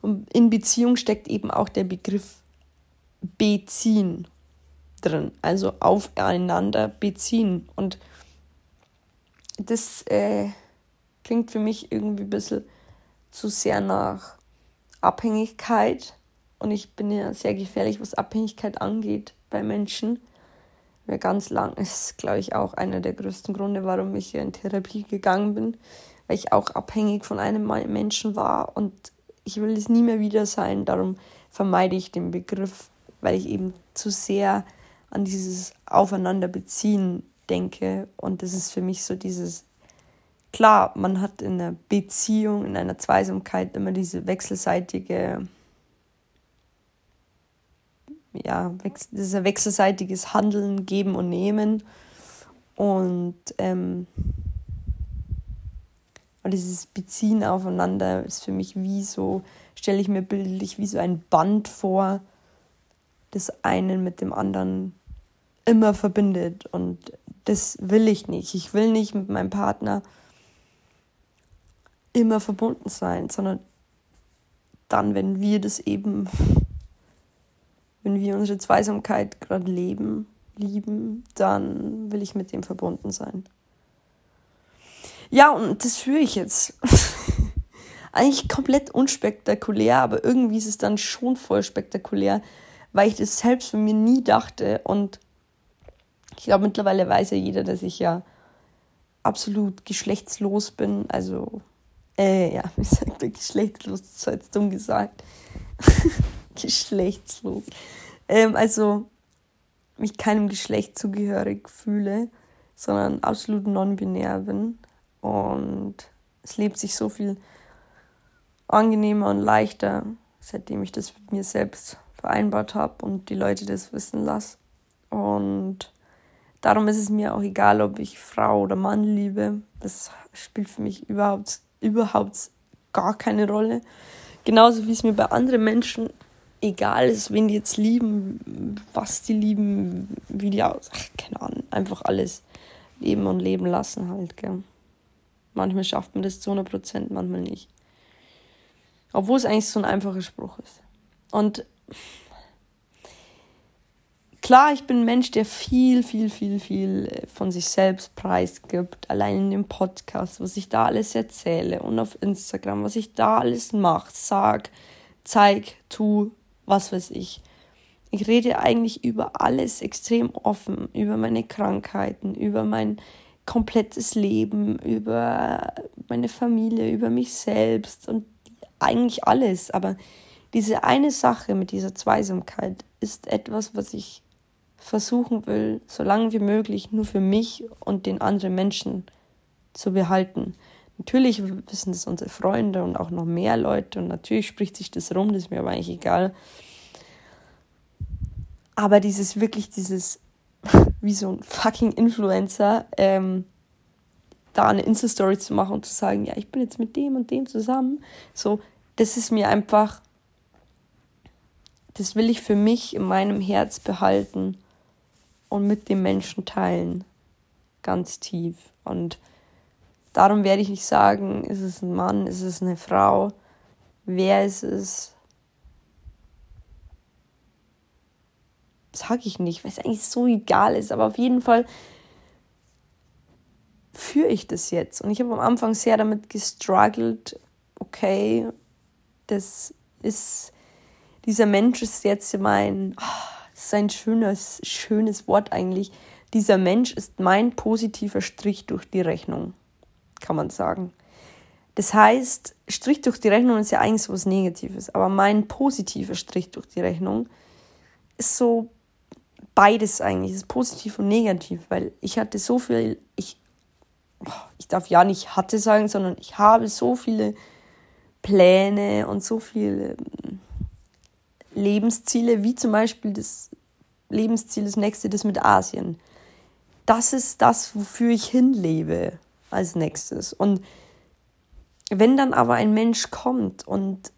und in Beziehung steckt eben auch der Begriff beziehen drin, also aufeinander beziehen. Und das äh, klingt für mich irgendwie ein bisschen zu sehr nach Abhängigkeit. Und ich bin ja sehr gefährlich, was Abhängigkeit angeht bei Menschen. Mir ganz lang ist, glaube ich, auch einer der größten Gründe, warum ich in Therapie gegangen bin, weil ich auch abhängig von einem Menschen war und ich will es nie mehr wieder sein. Darum vermeide ich den Begriff, weil ich eben zu sehr an dieses Aufeinanderbeziehen denke. Und das ist für mich so dieses, klar, man hat in einer Beziehung, in einer Zweisamkeit immer diese wechselseitige, ja, dieser wechselseitiges Handeln, Geben und Nehmen. Und ähm, und dieses Beziehen aufeinander ist für mich wie so, stelle ich mir bildlich wie so ein Band vor, das einen mit dem anderen immer verbindet. Und das will ich nicht. Ich will nicht mit meinem Partner immer verbunden sein, sondern dann, wenn wir das eben, wenn wir unsere Zweisamkeit gerade leben, lieben, dann will ich mit dem verbunden sein. Ja, und das führe ich jetzt. <laughs> Eigentlich komplett unspektakulär, aber irgendwie ist es dann schon voll spektakulär, weil ich das selbst von mir nie dachte. Und ich glaube, mittlerweile weiß ja jeder, dass ich ja absolut geschlechtslos bin. Also, äh, ja, <laughs> wie sagt man geschlechtslos? Das war jetzt dumm gesagt. <laughs> geschlechtslos. Ähm, also, mich keinem Geschlecht zugehörig fühle, sondern absolut non-binär bin. Und es lebt sich so viel angenehmer und leichter, seitdem ich das mit mir selbst vereinbart habe und die Leute das wissen lasse. Und darum ist es mir auch egal, ob ich Frau oder Mann liebe. Das spielt für mich überhaupt, überhaupt gar keine Rolle. Genauso wie es mir bei anderen Menschen egal ist, wen die jetzt lieben, was die lieben, wie die aus. Ach, keine Ahnung, einfach alles leben und leben lassen halt, gell. Manchmal schafft man das zu 100 Prozent, manchmal nicht. Obwohl es eigentlich so ein einfacher Spruch ist. Und klar, ich bin ein Mensch, der viel, viel, viel, viel äh, von sich selbst preisgibt. Allein in dem Podcast, was ich da alles erzähle und auf Instagram, was ich da alles mache, sag, zeig, tu, was weiß ich. Ich rede eigentlich über alles extrem offen, über meine Krankheiten, über mein komplettes Leben, über meine Familie, über mich selbst und eigentlich alles. Aber diese eine Sache mit dieser Zweisamkeit ist etwas, was ich versuchen will, so lange wie möglich nur für mich und den anderen Menschen zu behalten. Natürlich wissen das unsere Freunde und auch noch mehr Leute und natürlich spricht sich das rum, das ist mir aber eigentlich egal. Aber dieses wirklich, dieses, <laughs> wie so ein fucking Influencer, ähm, da eine Insta-Story zu machen und zu sagen, ja, ich bin jetzt mit dem und dem zusammen, so, das ist mir einfach, das will ich für mich in meinem Herz behalten und mit dem Menschen teilen, ganz tief. Und Darum werde ich nicht sagen, ist es ein Mann, ist es eine Frau, wer ist es. Sag ich nicht, weil es eigentlich so egal ist, aber auf jeden Fall führe ich das jetzt. Und ich habe am Anfang sehr damit gestruggelt, okay, das ist, dieser Mensch ist jetzt mein, oh, das ist ein schönes, schönes Wort eigentlich. Dieser Mensch ist mein positiver Strich durch die Rechnung kann man sagen. Das heißt, Strich durch die Rechnung ist ja eigentlich so was Negatives, aber mein positiver Strich durch die Rechnung ist so beides eigentlich, ist positiv und negativ, weil ich hatte so viel, ich, ich darf ja nicht hatte sagen, sondern ich habe so viele Pläne und so viele ähm, Lebensziele, wie zum Beispiel das Lebensziel, das nächste, das mit Asien. Das ist das, wofür ich hinlebe als nächstes. Und wenn dann aber ein Mensch kommt und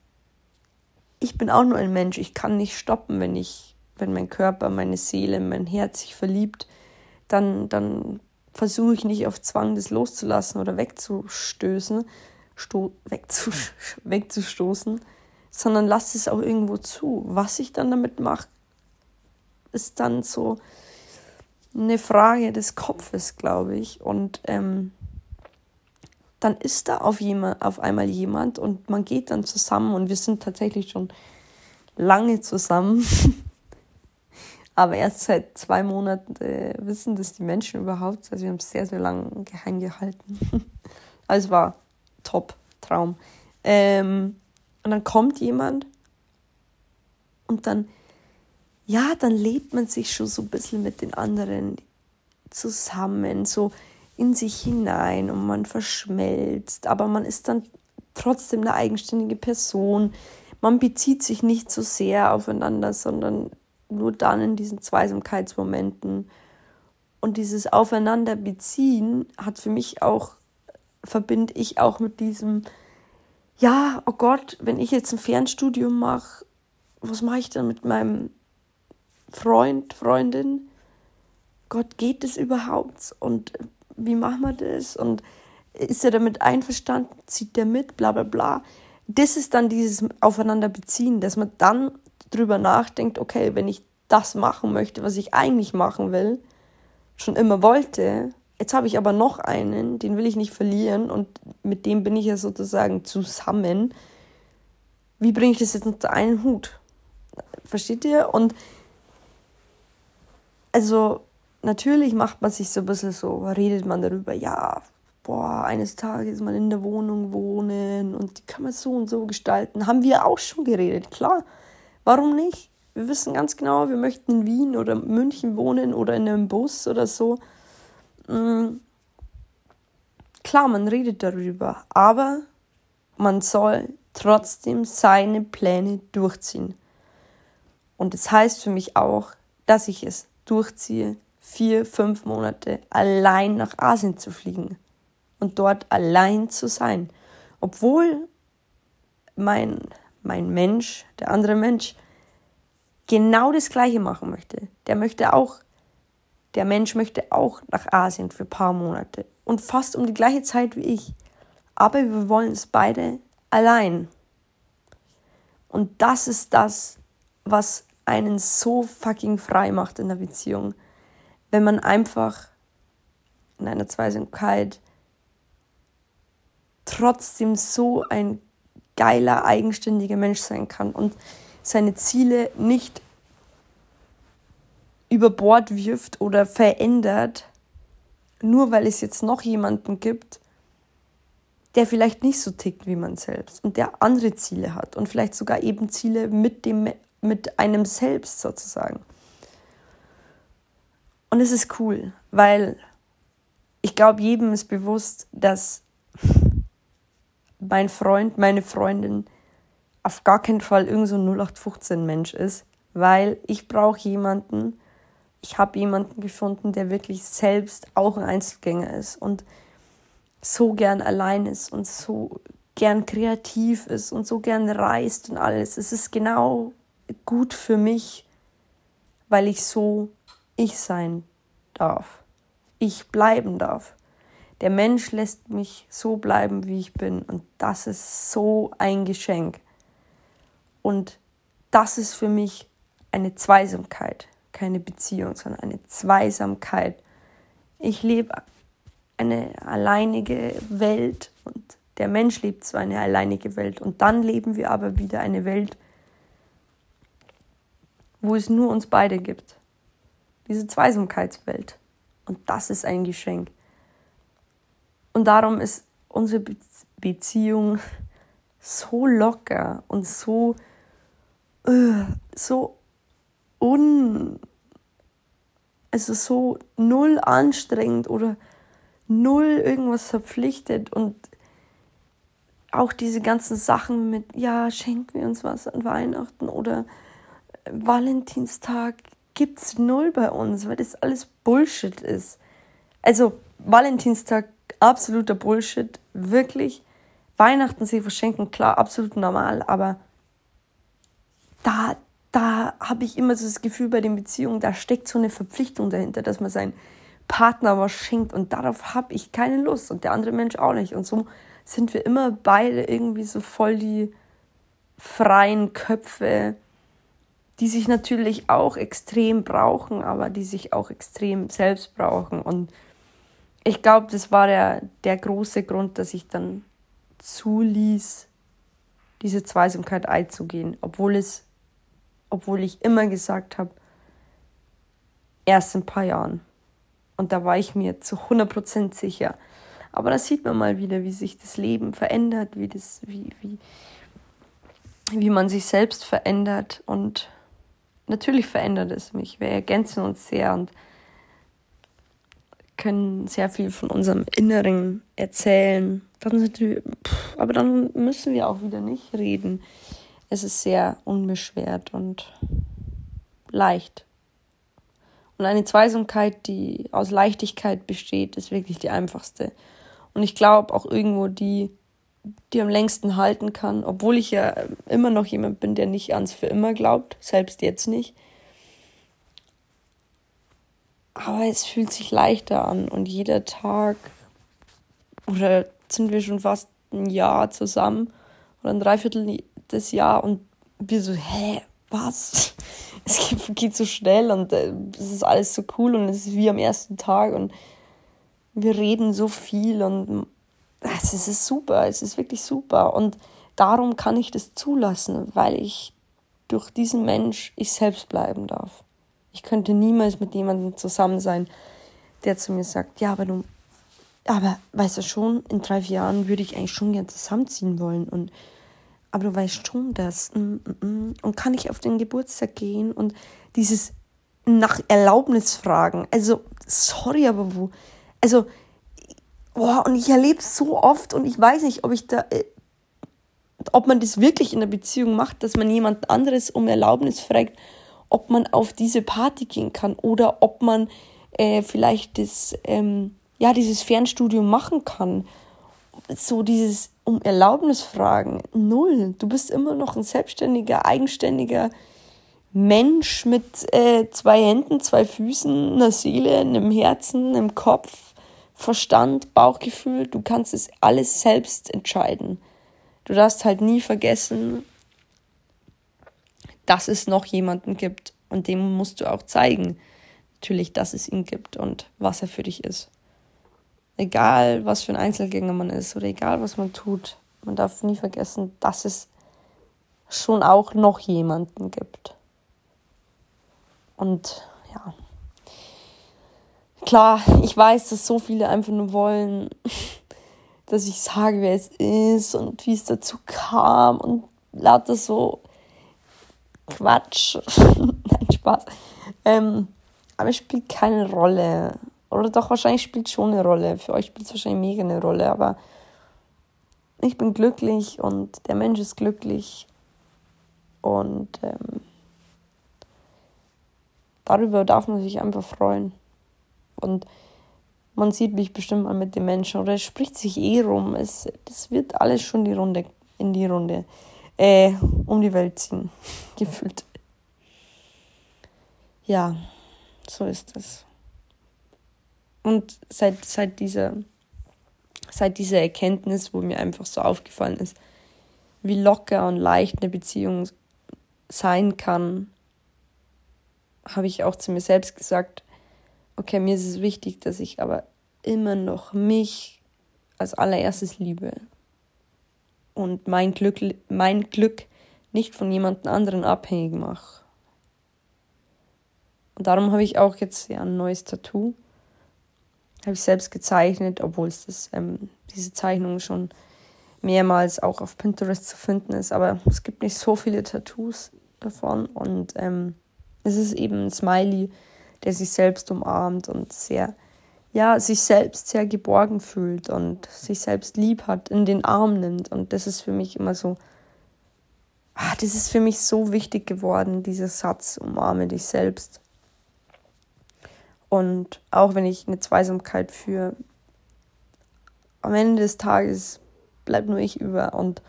ich bin auch nur ein Mensch, ich kann nicht stoppen, wenn ich, wenn mein Körper, meine Seele, mein Herz sich verliebt, dann, dann versuche ich nicht auf Zwang das loszulassen oder wegzustößen, sto wegzu wegzustoßen, sondern lasse es auch irgendwo zu. Was ich dann damit mache, ist dann so eine Frage des Kopfes, glaube ich. Und ähm, dann ist da auf, jemand, auf einmal jemand und man geht dann zusammen und wir sind tatsächlich schon lange zusammen. <laughs> Aber erst seit zwei Monaten äh, wissen das die Menschen überhaupt. Also wir haben es sehr, sehr lange geheim gehalten. <laughs> also war top, Traum. Ähm, und dann kommt jemand und dann, ja, dann lebt man sich schon so ein bisschen mit den anderen zusammen. So, in sich hinein und man verschmelzt, aber man ist dann trotzdem eine eigenständige Person. Man bezieht sich nicht so sehr aufeinander, sondern nur dann in diesen Zweisamkeitsmomenten. Und dieses Aufeinanderbeziehen hat für mich auch, verbinde ich auch mit diesem, ja, oh Gott, wenn ich jetzt ein Fernstudium mache, was mache ich dann mit meinem Freund, Freundin? Gott, geht es überhaupt? Und wie machen wir das? Und ist er damit einverstanden? Zieht der mit? Bla bla bla. Das ist dann dieses Aufeinanderbeziehen, dass man dann drüber nachdenkt, okay, wenn ich das machen möchte, was ich eigentlich machen will, schon immer wollte, Jetzt habe ich aber noch einen, den will ich nicht verlieren und mit dem bin ich ja sozusagen zusammen. Wie bringe ich das jetzt unter einen Hut? Versteht ihr? Und also natürlich macht man sich so ein bisschen so, redet man darüber, ja, boah, eines Tages mal in der Wohnung wohnen und die kann man so und so gestalten. Haben wir auch schon geredet, klar. Warum nicht? Wir wissen ganz genau, wir möchten in Wien oder München wohnen oder in einem Bus oder so. Mhm. Klar, man redet darüber, aber man soll trotzdem seine Pläne durchziehen. Und das heißt für mich auch, dass ich es durchziehe, vier, fünf Monate allein nach Asien zu fliegen und dort allein zu sein. Obwohl mein, mein Mensch, der andere Mensch, genau das Gleiche machen möchte. Der möchte auch, der Mensch möchte auch nach Asien für ein paar Monate und fast um die gleiche Zeit wie ich. Aber wir wollen es beide allein. Und das ist das, was einen so fucking frei macht in der Beziehung. Wenn man einfach in einer Zweisamkeit trotzdem so ein geiler, eigenständiger Mensch sein kann und seine Ziele nicht über Bord wirft oder verändert, nur weil es jetzt noch jemanden gibt, der vielleicht nicht so tickt wie man selbst und der andere Ziele hat und vielleicht sogar eben Ziele mit, dem, mit einem selbst sozusagen. Und es ist cool, weil ich glaube, jedem ist bewusst, dass mein Freund, meine Freundin auf gar keinen Fall irgend so ein 0815-Mensch ist, weil ich brauche jemanden, ich habe jemanden gefunden, der wirklich selbst auch ein Einzelgänger ist und so gern allein ist und so gern kreativ ist und so gern reist und alles. Es ist genau gut für mich, weil ich so ich sein darf. Ich bleiben darf. Der Mensch lässt mich so bleiben, wie ich bin. Und das ist so ein Geschenk. Und das ist für mich eine Zweisamkeit, keine Beziehung, sondern eine Zweisamkeit. Ich lebe eine alleinige Welt und der Mensch lebt zwar eine alleinige Welt und dann leben wir aber wieder eine Welt, wo es nur uns beide gibt. Diese Zweisamkeitswelt. Und das ist ein Geschenk. Und darum ist unsere Beziehung <laughs> so locker und so, uh, so un, also so null anstrengend oder null irgendwas verpflichtet und auch diese ganzen Sachen mit, ja, schenken wir uns was an Weihnachten oder Valentinstag gibt's null bei uns, weil das alles Bullshit ist. Also Valentinstag absoluter Bullshit, wirklich. Weihnachten sich verschenken, klar, absolut normal, aber da, da habe ich immer so das Gefühl bei den Beziehungen, da steckt so eine Verpflichtung dahinter, dass man seinen Partner was schenkt und darauf habe ich keine Lust und der andere Mensch auch nicht. Und so sind wir immer beide irgendwie so voll die freien Köpfe, die sich natürlich auch extrem brauchen, aber die sich auch extrem selbst brauchen. Und ich glaube, das war der, der große Grund, dass ich dann zuließ, diese Zweisamkeit einzugehen, obwohl es, obwohl ich immer gesagt habe, erst in ein paar Jahren. Und da war ich mir zu 100% sicher. Aber da sieht man mal wieder, wie sich das Leben verändert, wie, das, wie, wie, wie man sich selbst verändert. Und natürlich verändert es mich. Wir ergänzen uns sehr und können sehr viel von unserem Inneren erzählen. Dann sind wir, aber dann müssen wir auch wieder nicht reden. Es ist sehr unbeschwert und leicht. Und eine Zweisamkeit, die aus Leichtigkeit besteht, ist wirklich die einfachste. Und ich glaube auch irgendwo die, die am längsten halten kann, obwohl ich ja immer noch jemand bin, der nicht ans für immer glaubt, selbst jetzt nicht. Aber es fühlt sich leichter an und jeder Tag oder sind wir schon fast ein Jahr zusammen oder ein Dreiviertel des Jahr und wir so, hä, was? <laughs> Es geht so schnell und äh, es ist alles so cool und es ist wie am ersten Tag und wir reden so viel und es ist super, es ist wirklich super. Und darum kann ich das zulassen, weil ich durch diesen Mensch ich selbst bleiben darf. Ich könnte niemals mit jemandem zusammen sein, der zu mir sagt, ja, aber du, aber weißt du schon, in drei, vier Jahren würde ich eigentlich schon gern zusammenziehen wollen und aber du weißt schon das mm, mm, mm. und kann ich auf den Geburtstag gehen und dieses nach Erlaubnis fragen. Also, sorry, aber wo, also, boah, und ich erlebe es so oft und ich weiß nicht, ob ich da, äh, ob man das wirklich in der Beziehung macht, dass man jemand anderes um Erlaubnis fragt, ob man auf diese Party gehen kann oder ob man äh, vielleicht das, ähm, ja, dieses Fernstudium machen kann. So dieses um Erlaubnis fragen, null. Du bist immer noch ein selbstständiger, eigenständiger Mensch mit äh, zwei Händen, zwei Füßen, einer Seele, einem Herzen, einem Kopf, Verstand, Bauchgefühl. Du kannst es alles selbst entscheiden. Du darfst halt nie vergessen, dass es noch jemanden gibt und dem musst du auch zeigen, natürlich, dass es ihn gibt und was er für dich ist. Egal, was für ein Einzelgänger man ist oder egal, was man tut, man darf nie vergessen, dass es schon auch noch jemanden gibt. Und ja, klar, ich weiß, dass so viele einfach nur wollen, <laughs> dass ich sage, wer es ist und wie es dazu kam und lauter so Quatsch. <laughs> Nein, Spaß. Ähm, aber es spielt keine Rolle. Oder doch, wahrscheinlich spielt es schon eine Rolle. Für euch spielt es wahrscheinlich mega eine Rolle. Aber ich bin glücklich und der Mensch ist glücklich. Und ähm, darüber darf man sich einfach freuen. Und man sieht mich bestimmt mal mit den Menschen oder es spricht sich eh rum. Es, das wird alles schon die Runde, in die Runde äh, um die Welt ziehen, <laughs> gefühlt. Ja, so ist es. Und seit, seit, dieser, seit dieser Erkenntnis, wo mir einfach so aufgefallen ist, wie locker und leicht eine Beziehung sein kann, habe ich auch zu mir selbst gesagt, okay, mir ist es wichtig, dass ich aber immer noch mich als allererstes liebe und mein Glück, mein Glück nicht von jemand anderen abhängig mache. Und darum habe ich auch jetzt ja ein neues Tattoo. Habe ich selbst gezeichnet, obwohl es das, ähm, diese Zeichnung schon mehrmals auch auf Pinterest zu finden ist. Aber es gibt nicht so viele Tattoos davon. Und ähm, es ist eben ein Smiley, der sich selbst umarmt und sehr ja, sich selbst sehr geborgen fühlt und sich selbst lieb hat, in den Arm nimmt. Und das ist für mich immer so, ah, das ist für mich so wichtig geworden, dieser Satz, umarme dich selbst. Und auch wenn ich eine Zweisamkeit führe, am Ende des Tages bleibt nur ich über und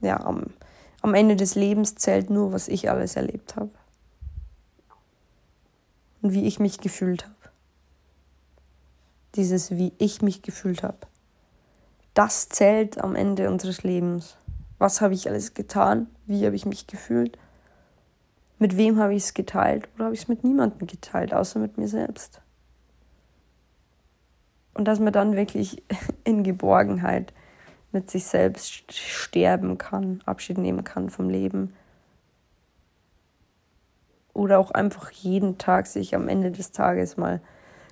ja, am, am Ende des Lebens zählt nur, was ich alles erlebt habe und wie ich mich gefühlt habe. Dieses, wie ich mich gefühlt habe. Das zählt am Ende unseres Lebens. Was habe ich alles getan? Wie habe ich mich gefühlt? Mit wem habe ich es geteilt? Oder habe ich es mit niemandem geteilt, außer mit mir selbst? Und dass man dann wirklich <laughs> in Geborgenheit mit sich selbst sterben kann, Abschied nehmen kann vom Leben oder auch einfach jeden Tag sich am Ende des Tages mal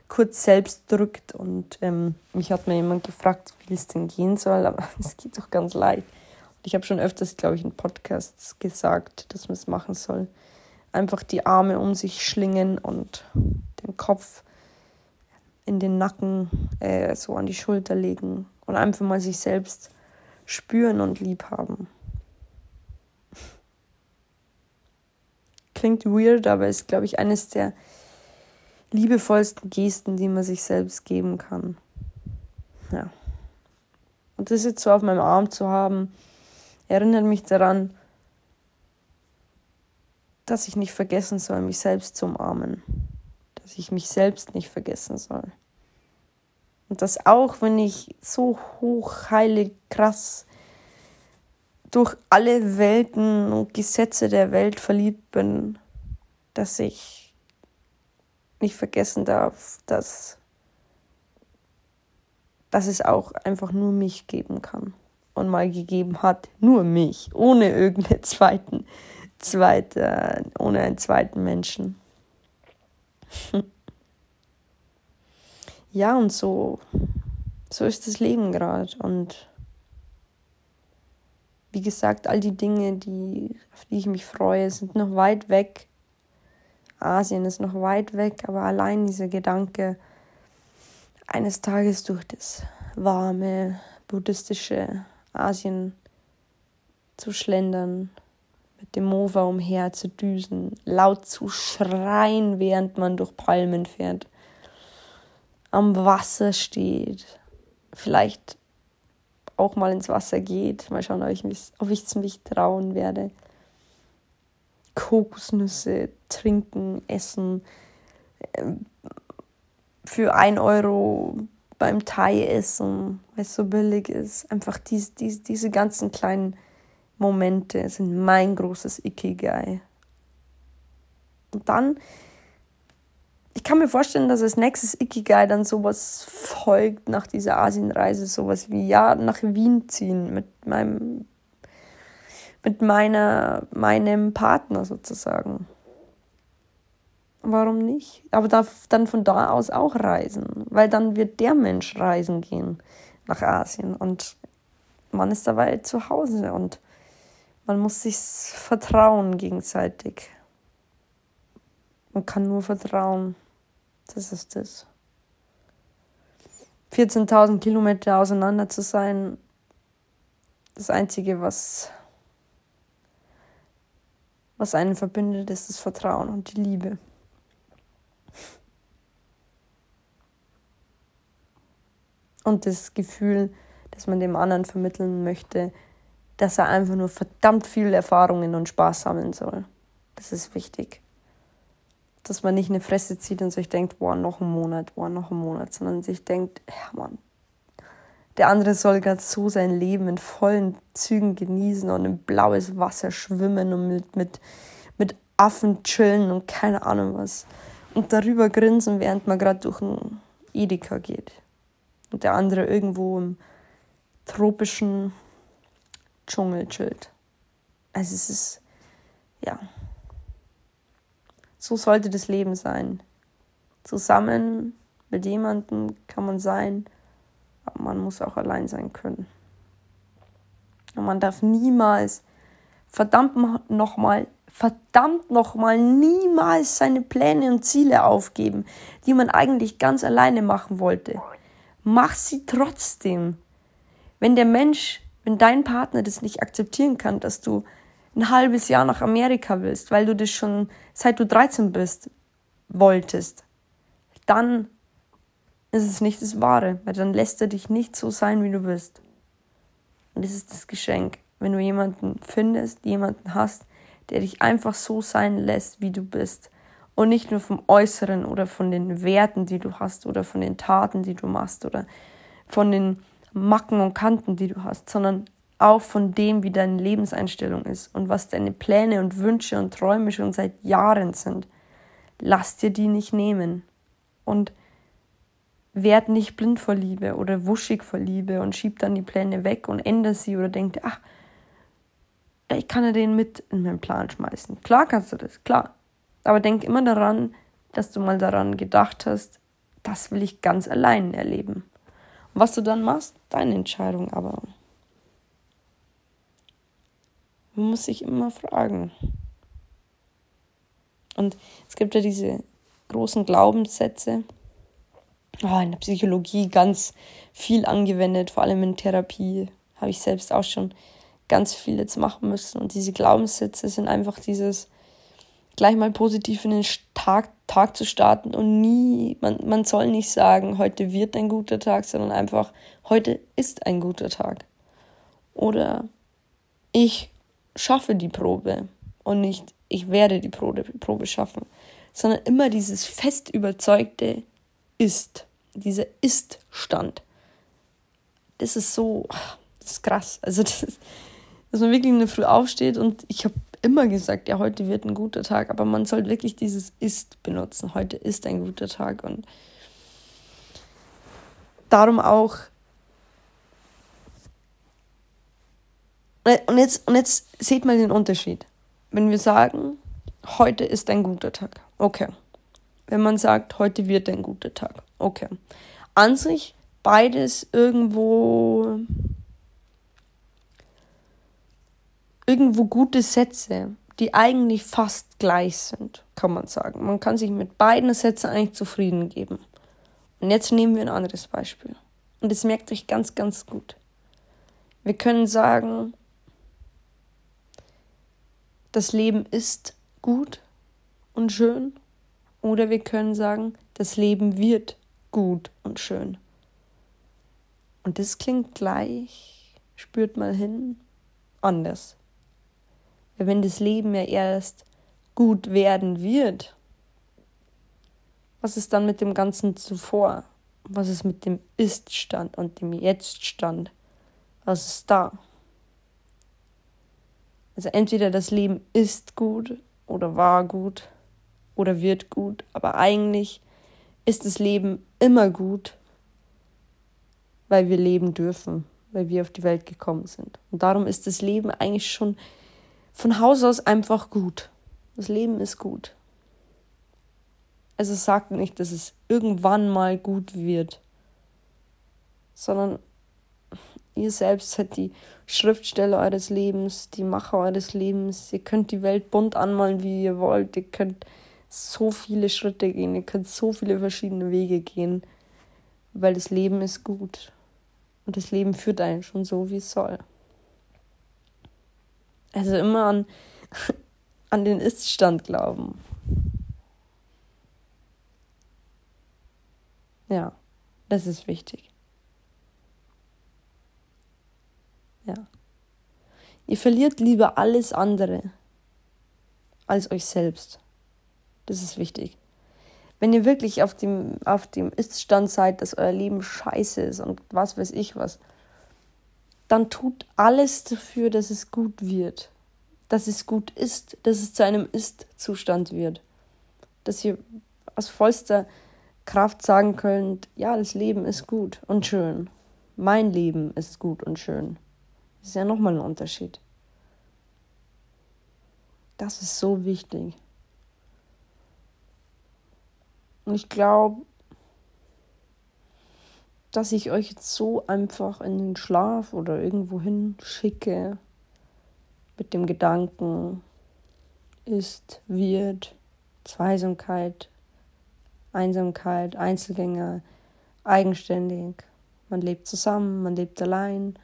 kurz selbst drückt. Und ähm, mich hat mir jemand gefragt, wie es denn gehen soll, aber <laughs> es geht doch ganz leicht. Und ich habe schon öfters, glaube ich, in Podcasts gesagt, dass man es machen soll. Einfach die Arme um sich schlingen und den Kopf in den Nacken, äh, so an die Schulter legen und einfach mal sich selbst spüren und lieb haben. klingt weird, aber ist, glaube ich, eines der liebevollsten Gesten, die man sich selbst geben kann. Ja. Und das jetzt so auf meinem Arm zu haben, erinnert mich daran, dass ich nicht vergessen soll, mich selbst zu umarmen. Dass ich mich selbst nicht vergessen soll. Und dass auch wenn ich so hoch, heilig, krass durch alle Welten und Gesetze der Welt verliebt bin, dass ich nicht vergessen darf, dass, dass es auch einfach nur mich geben kann und mal gegeben hat, nur mich, ohne irgendeinen zweiten, zweite, ohne einen zweiten Menschen. <laughs> ja, und so, so ist das Leben gerade. Und wie gesagt, all die Dinge, die, auf die ich mich freue, sind noch weit weg. Asien ist noch weit weg, aber allein dieser Gedanke, eines Tages durch das warme, buddhistische Asien zu schlendern, mit dem Mova umher zu düsen, laut zu schreien, während man durch Palmen fährt, am Wasser steht, vielleicht auch mal ins Wasser geht. Mal schauen, ob ich, mich, ob ich es mich trauen werde. Kokosnüsse trinken, essen. Ähm, für ein Euro beim Thai essen, weil es so billig ist. Einfach dies, dies, diese ganzen kleinen Momente sind mein großes Ikigai. Und dann ich kann mir vorstellen, dass als nächstes Ikigai dann sowas folgt nach dieser Asienreise, sowas wie ja nach Wien ziehen mit meinem mit meiner meinem Partner sozusagen. Warum nicht? Aber darf dann von da aus auch reisen, weil dann wird der Mensch reisen gehen nach Asien und man ist dabei zu Hause und man muss sich vertrauen gegenseitig. Man kann nur vertrauen. Das ist das. 14.000 Kilometer auseinander zu sein, das Einzige, was, was einen verbindet, ist das Vertrauen und die Liebe. Und das Gefühl, dass man dem anderen vermitteln möchte, dass er einfach nur verdammt viele Erfahrungen und Spaß sammeln soll. Das ist wichtig dass man nicht eine Fresse zieht und sich denkt, boah, noch ein Monat, boah, noch ein Monat, sondern sich denkt, ja Mann, der andere soll gerade so sein Leben in vollen Zügen genießen und im blaues Wasser schwimmen und mit, mit, mit Affen chillen und keine Ahnung was. Und darüber grinsen, während man gerade durch einen Edeka geht. Und der andere irgendwo im tropischen Dschungel chillt. Also es ist, ja, so sollte das Leben sein. Zusammen mit jemandem kann man sein, aber man muss auch allein sein können. Und man darf niemals, verdammt nochmal, verdammt nochmal, niemals seine Pläne und Ziele aufgeben, die man eigentlich ganz alleine machen wollte. Mach sie trotzdem. Wenn der Mensch, wenn dein Partner das nicht akzeptieren kann, dass du ein halbes Jahr nach Amerika willst, weil du das schon seit du 13 bist wolltest, dann ist es nicht das Wahre, weil dann lässt er dich nicht so sein, wie du bist. Und das ist das Geschenk, wenn du jemanden findest, jemanden hast, der dich einfach so sein lässt, wie du bist. Und nicht nur vom Äußeren oder von den Werten, die du hast oder von den Taten, die du machst oder von den Macken und Kanten, die du hast, sondern auch von dem, wie deine Lebenseinstellung ist und was deine Pläne und Wünsche und Träume schon seit Jahren sind. Lass dir die nicht nehmen. Und werd nicht blind vor Liebe oder wuschig vor Liebe und schieb dann die Pläne weg und ändere sie oder denk, ach, ich kann ja den mit in meinen Plan schmeißen. Klar kannst du das, klar. Aber denk immer daran, dass du mal daran gedacht hast, das will ich ganz allein erleben. Und was du dann machst, deine Entscheidung aber. Man muss sich immer fragen. Und es gibt ja diese großen Glaubenssätze, oh, in der Psychologie ganz viel angewendet, vor allem in Therapie habe ich selbst auch schon ganz viel jetzt machen müssen. Und diese Glaubenssätze sind einfach dieses, gleich mal positiv in den Tag, Tag zu starten und nie, man, man soll nicht sagen, heute wird ein guter Tag, sondern einfach, heute ist ein guter Tag. Oder ich schaffe die Probe und nicht ich werde die Probe, Probe schaffen, sondern immer dieses fest überzeugte ist, dieser Ist-Stand. Das ist so, das ist krass. Also, das dass man wirklich in der Früh aufsteht und ich habe immer gesagt, ja, heute wird ein guter Tag, aber man soll wirklich dieses ist benutzen. Heute ist ein guter Tag und darum auch. Und jetzt, und jetzt seht mal den Unterschied. Wenn wir sagen, heute ist ein guter Tag, okay. Wenn man sagt, heute wird ein guter Tag, okay. An sich beides irgendwo irgendwo gute Sätze, die eigentlich fast gleich sind, kann man sagen. Man kann sich mit beiden Sätzen eigentlich zufrieden geben. Und jetzt nehmen wir ein anderes Beispiel. Und das merkt euch ganz, ganz gut. Wir können sagen, das Leben ist gut und schön. Oder wir können sagen, das Leben wird gut und schön. Und das klingt gleich, spürt mal hin, anders wenn das Leben ja erst gut werden wird, was ist dann mit dem Ganzen zuvor? Was ist mit dem Ist-Stand und dem Jetzt-Stand? Was ist da? Also entweder das Leben ist gut oder war gut oder wird gut, aber eigentlich ist das Leben immer gut, weil wir leben dürfen, weil wir auf die Welt gekommen sind. Und darum ist das Leben eigentlich schon von Haus aus einfach gut. Das Leben ist gut. Also sagt nicht, dass es irgendwann mal gut wird, sondern ihr selbst seid die Schriftsteller eures Lebens, die Macher eures Lebens. Ihr könnt die Welt bunt anmalen, wie ihr wollt. Ihr könnt so viele Schritte gehen, ihr könnt so viele verschiedene Wege gehen, weil das Leben ist gut. Und das Leben führt einen schon so, wie es soll. Also immer an, <laughs> an den Iststand glauben. Ja, das ist wichtig. Ja. Ihr verliert lieber alles andere als euch selbst. Das ist wichtig. Wenn ihr wirklich auf dem, auf dem Iststand seid, dass euer Leben scheiße ist und was weiß ich was, dann tut alles dafür, dass es gut wird. Dass es gut ist, dass es zu einem Ist-Zustand wird. Dass ihr aus vollster Kraft sagen könnt, ja, das Leben ist gut und schön. Mein Leben ist gut und schön. Das ist ja nochmal ein Unterschied. Das ist so wichtig. Und ich glaube, dass ich euch jetzt so einfach in den Schlaf oder irgendwo hin schicke mit dem Gedanken, ist, wird, Zweisamkeit, Einsamkeit, Einzelgänger, eigenständig. Man lebt zusammen, man lebt allein.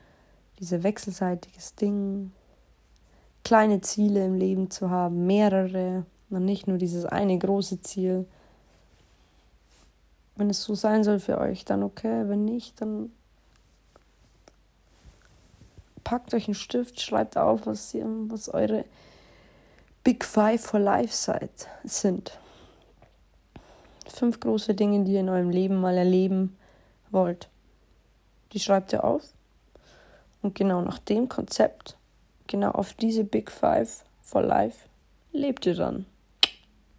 Dieses wechselseitiges Ding. Kleine Ziele im Leben zu haben, mehrere, und nicht nur dieses eine große Ziel. Wenn es so sein soll für euch, dann okay. Wenn nicht, dann packt euch einen Stift, schreibt auf, was, ihr, was eure Big Five for Life seid, sind. Fünf große Dinge, die ihr in eurem Leben mal erleben wollt. Die schreibt ihr auf. Und genau nach dem Konzept, genau auf diese Big Five for Life, lebt ihr dann.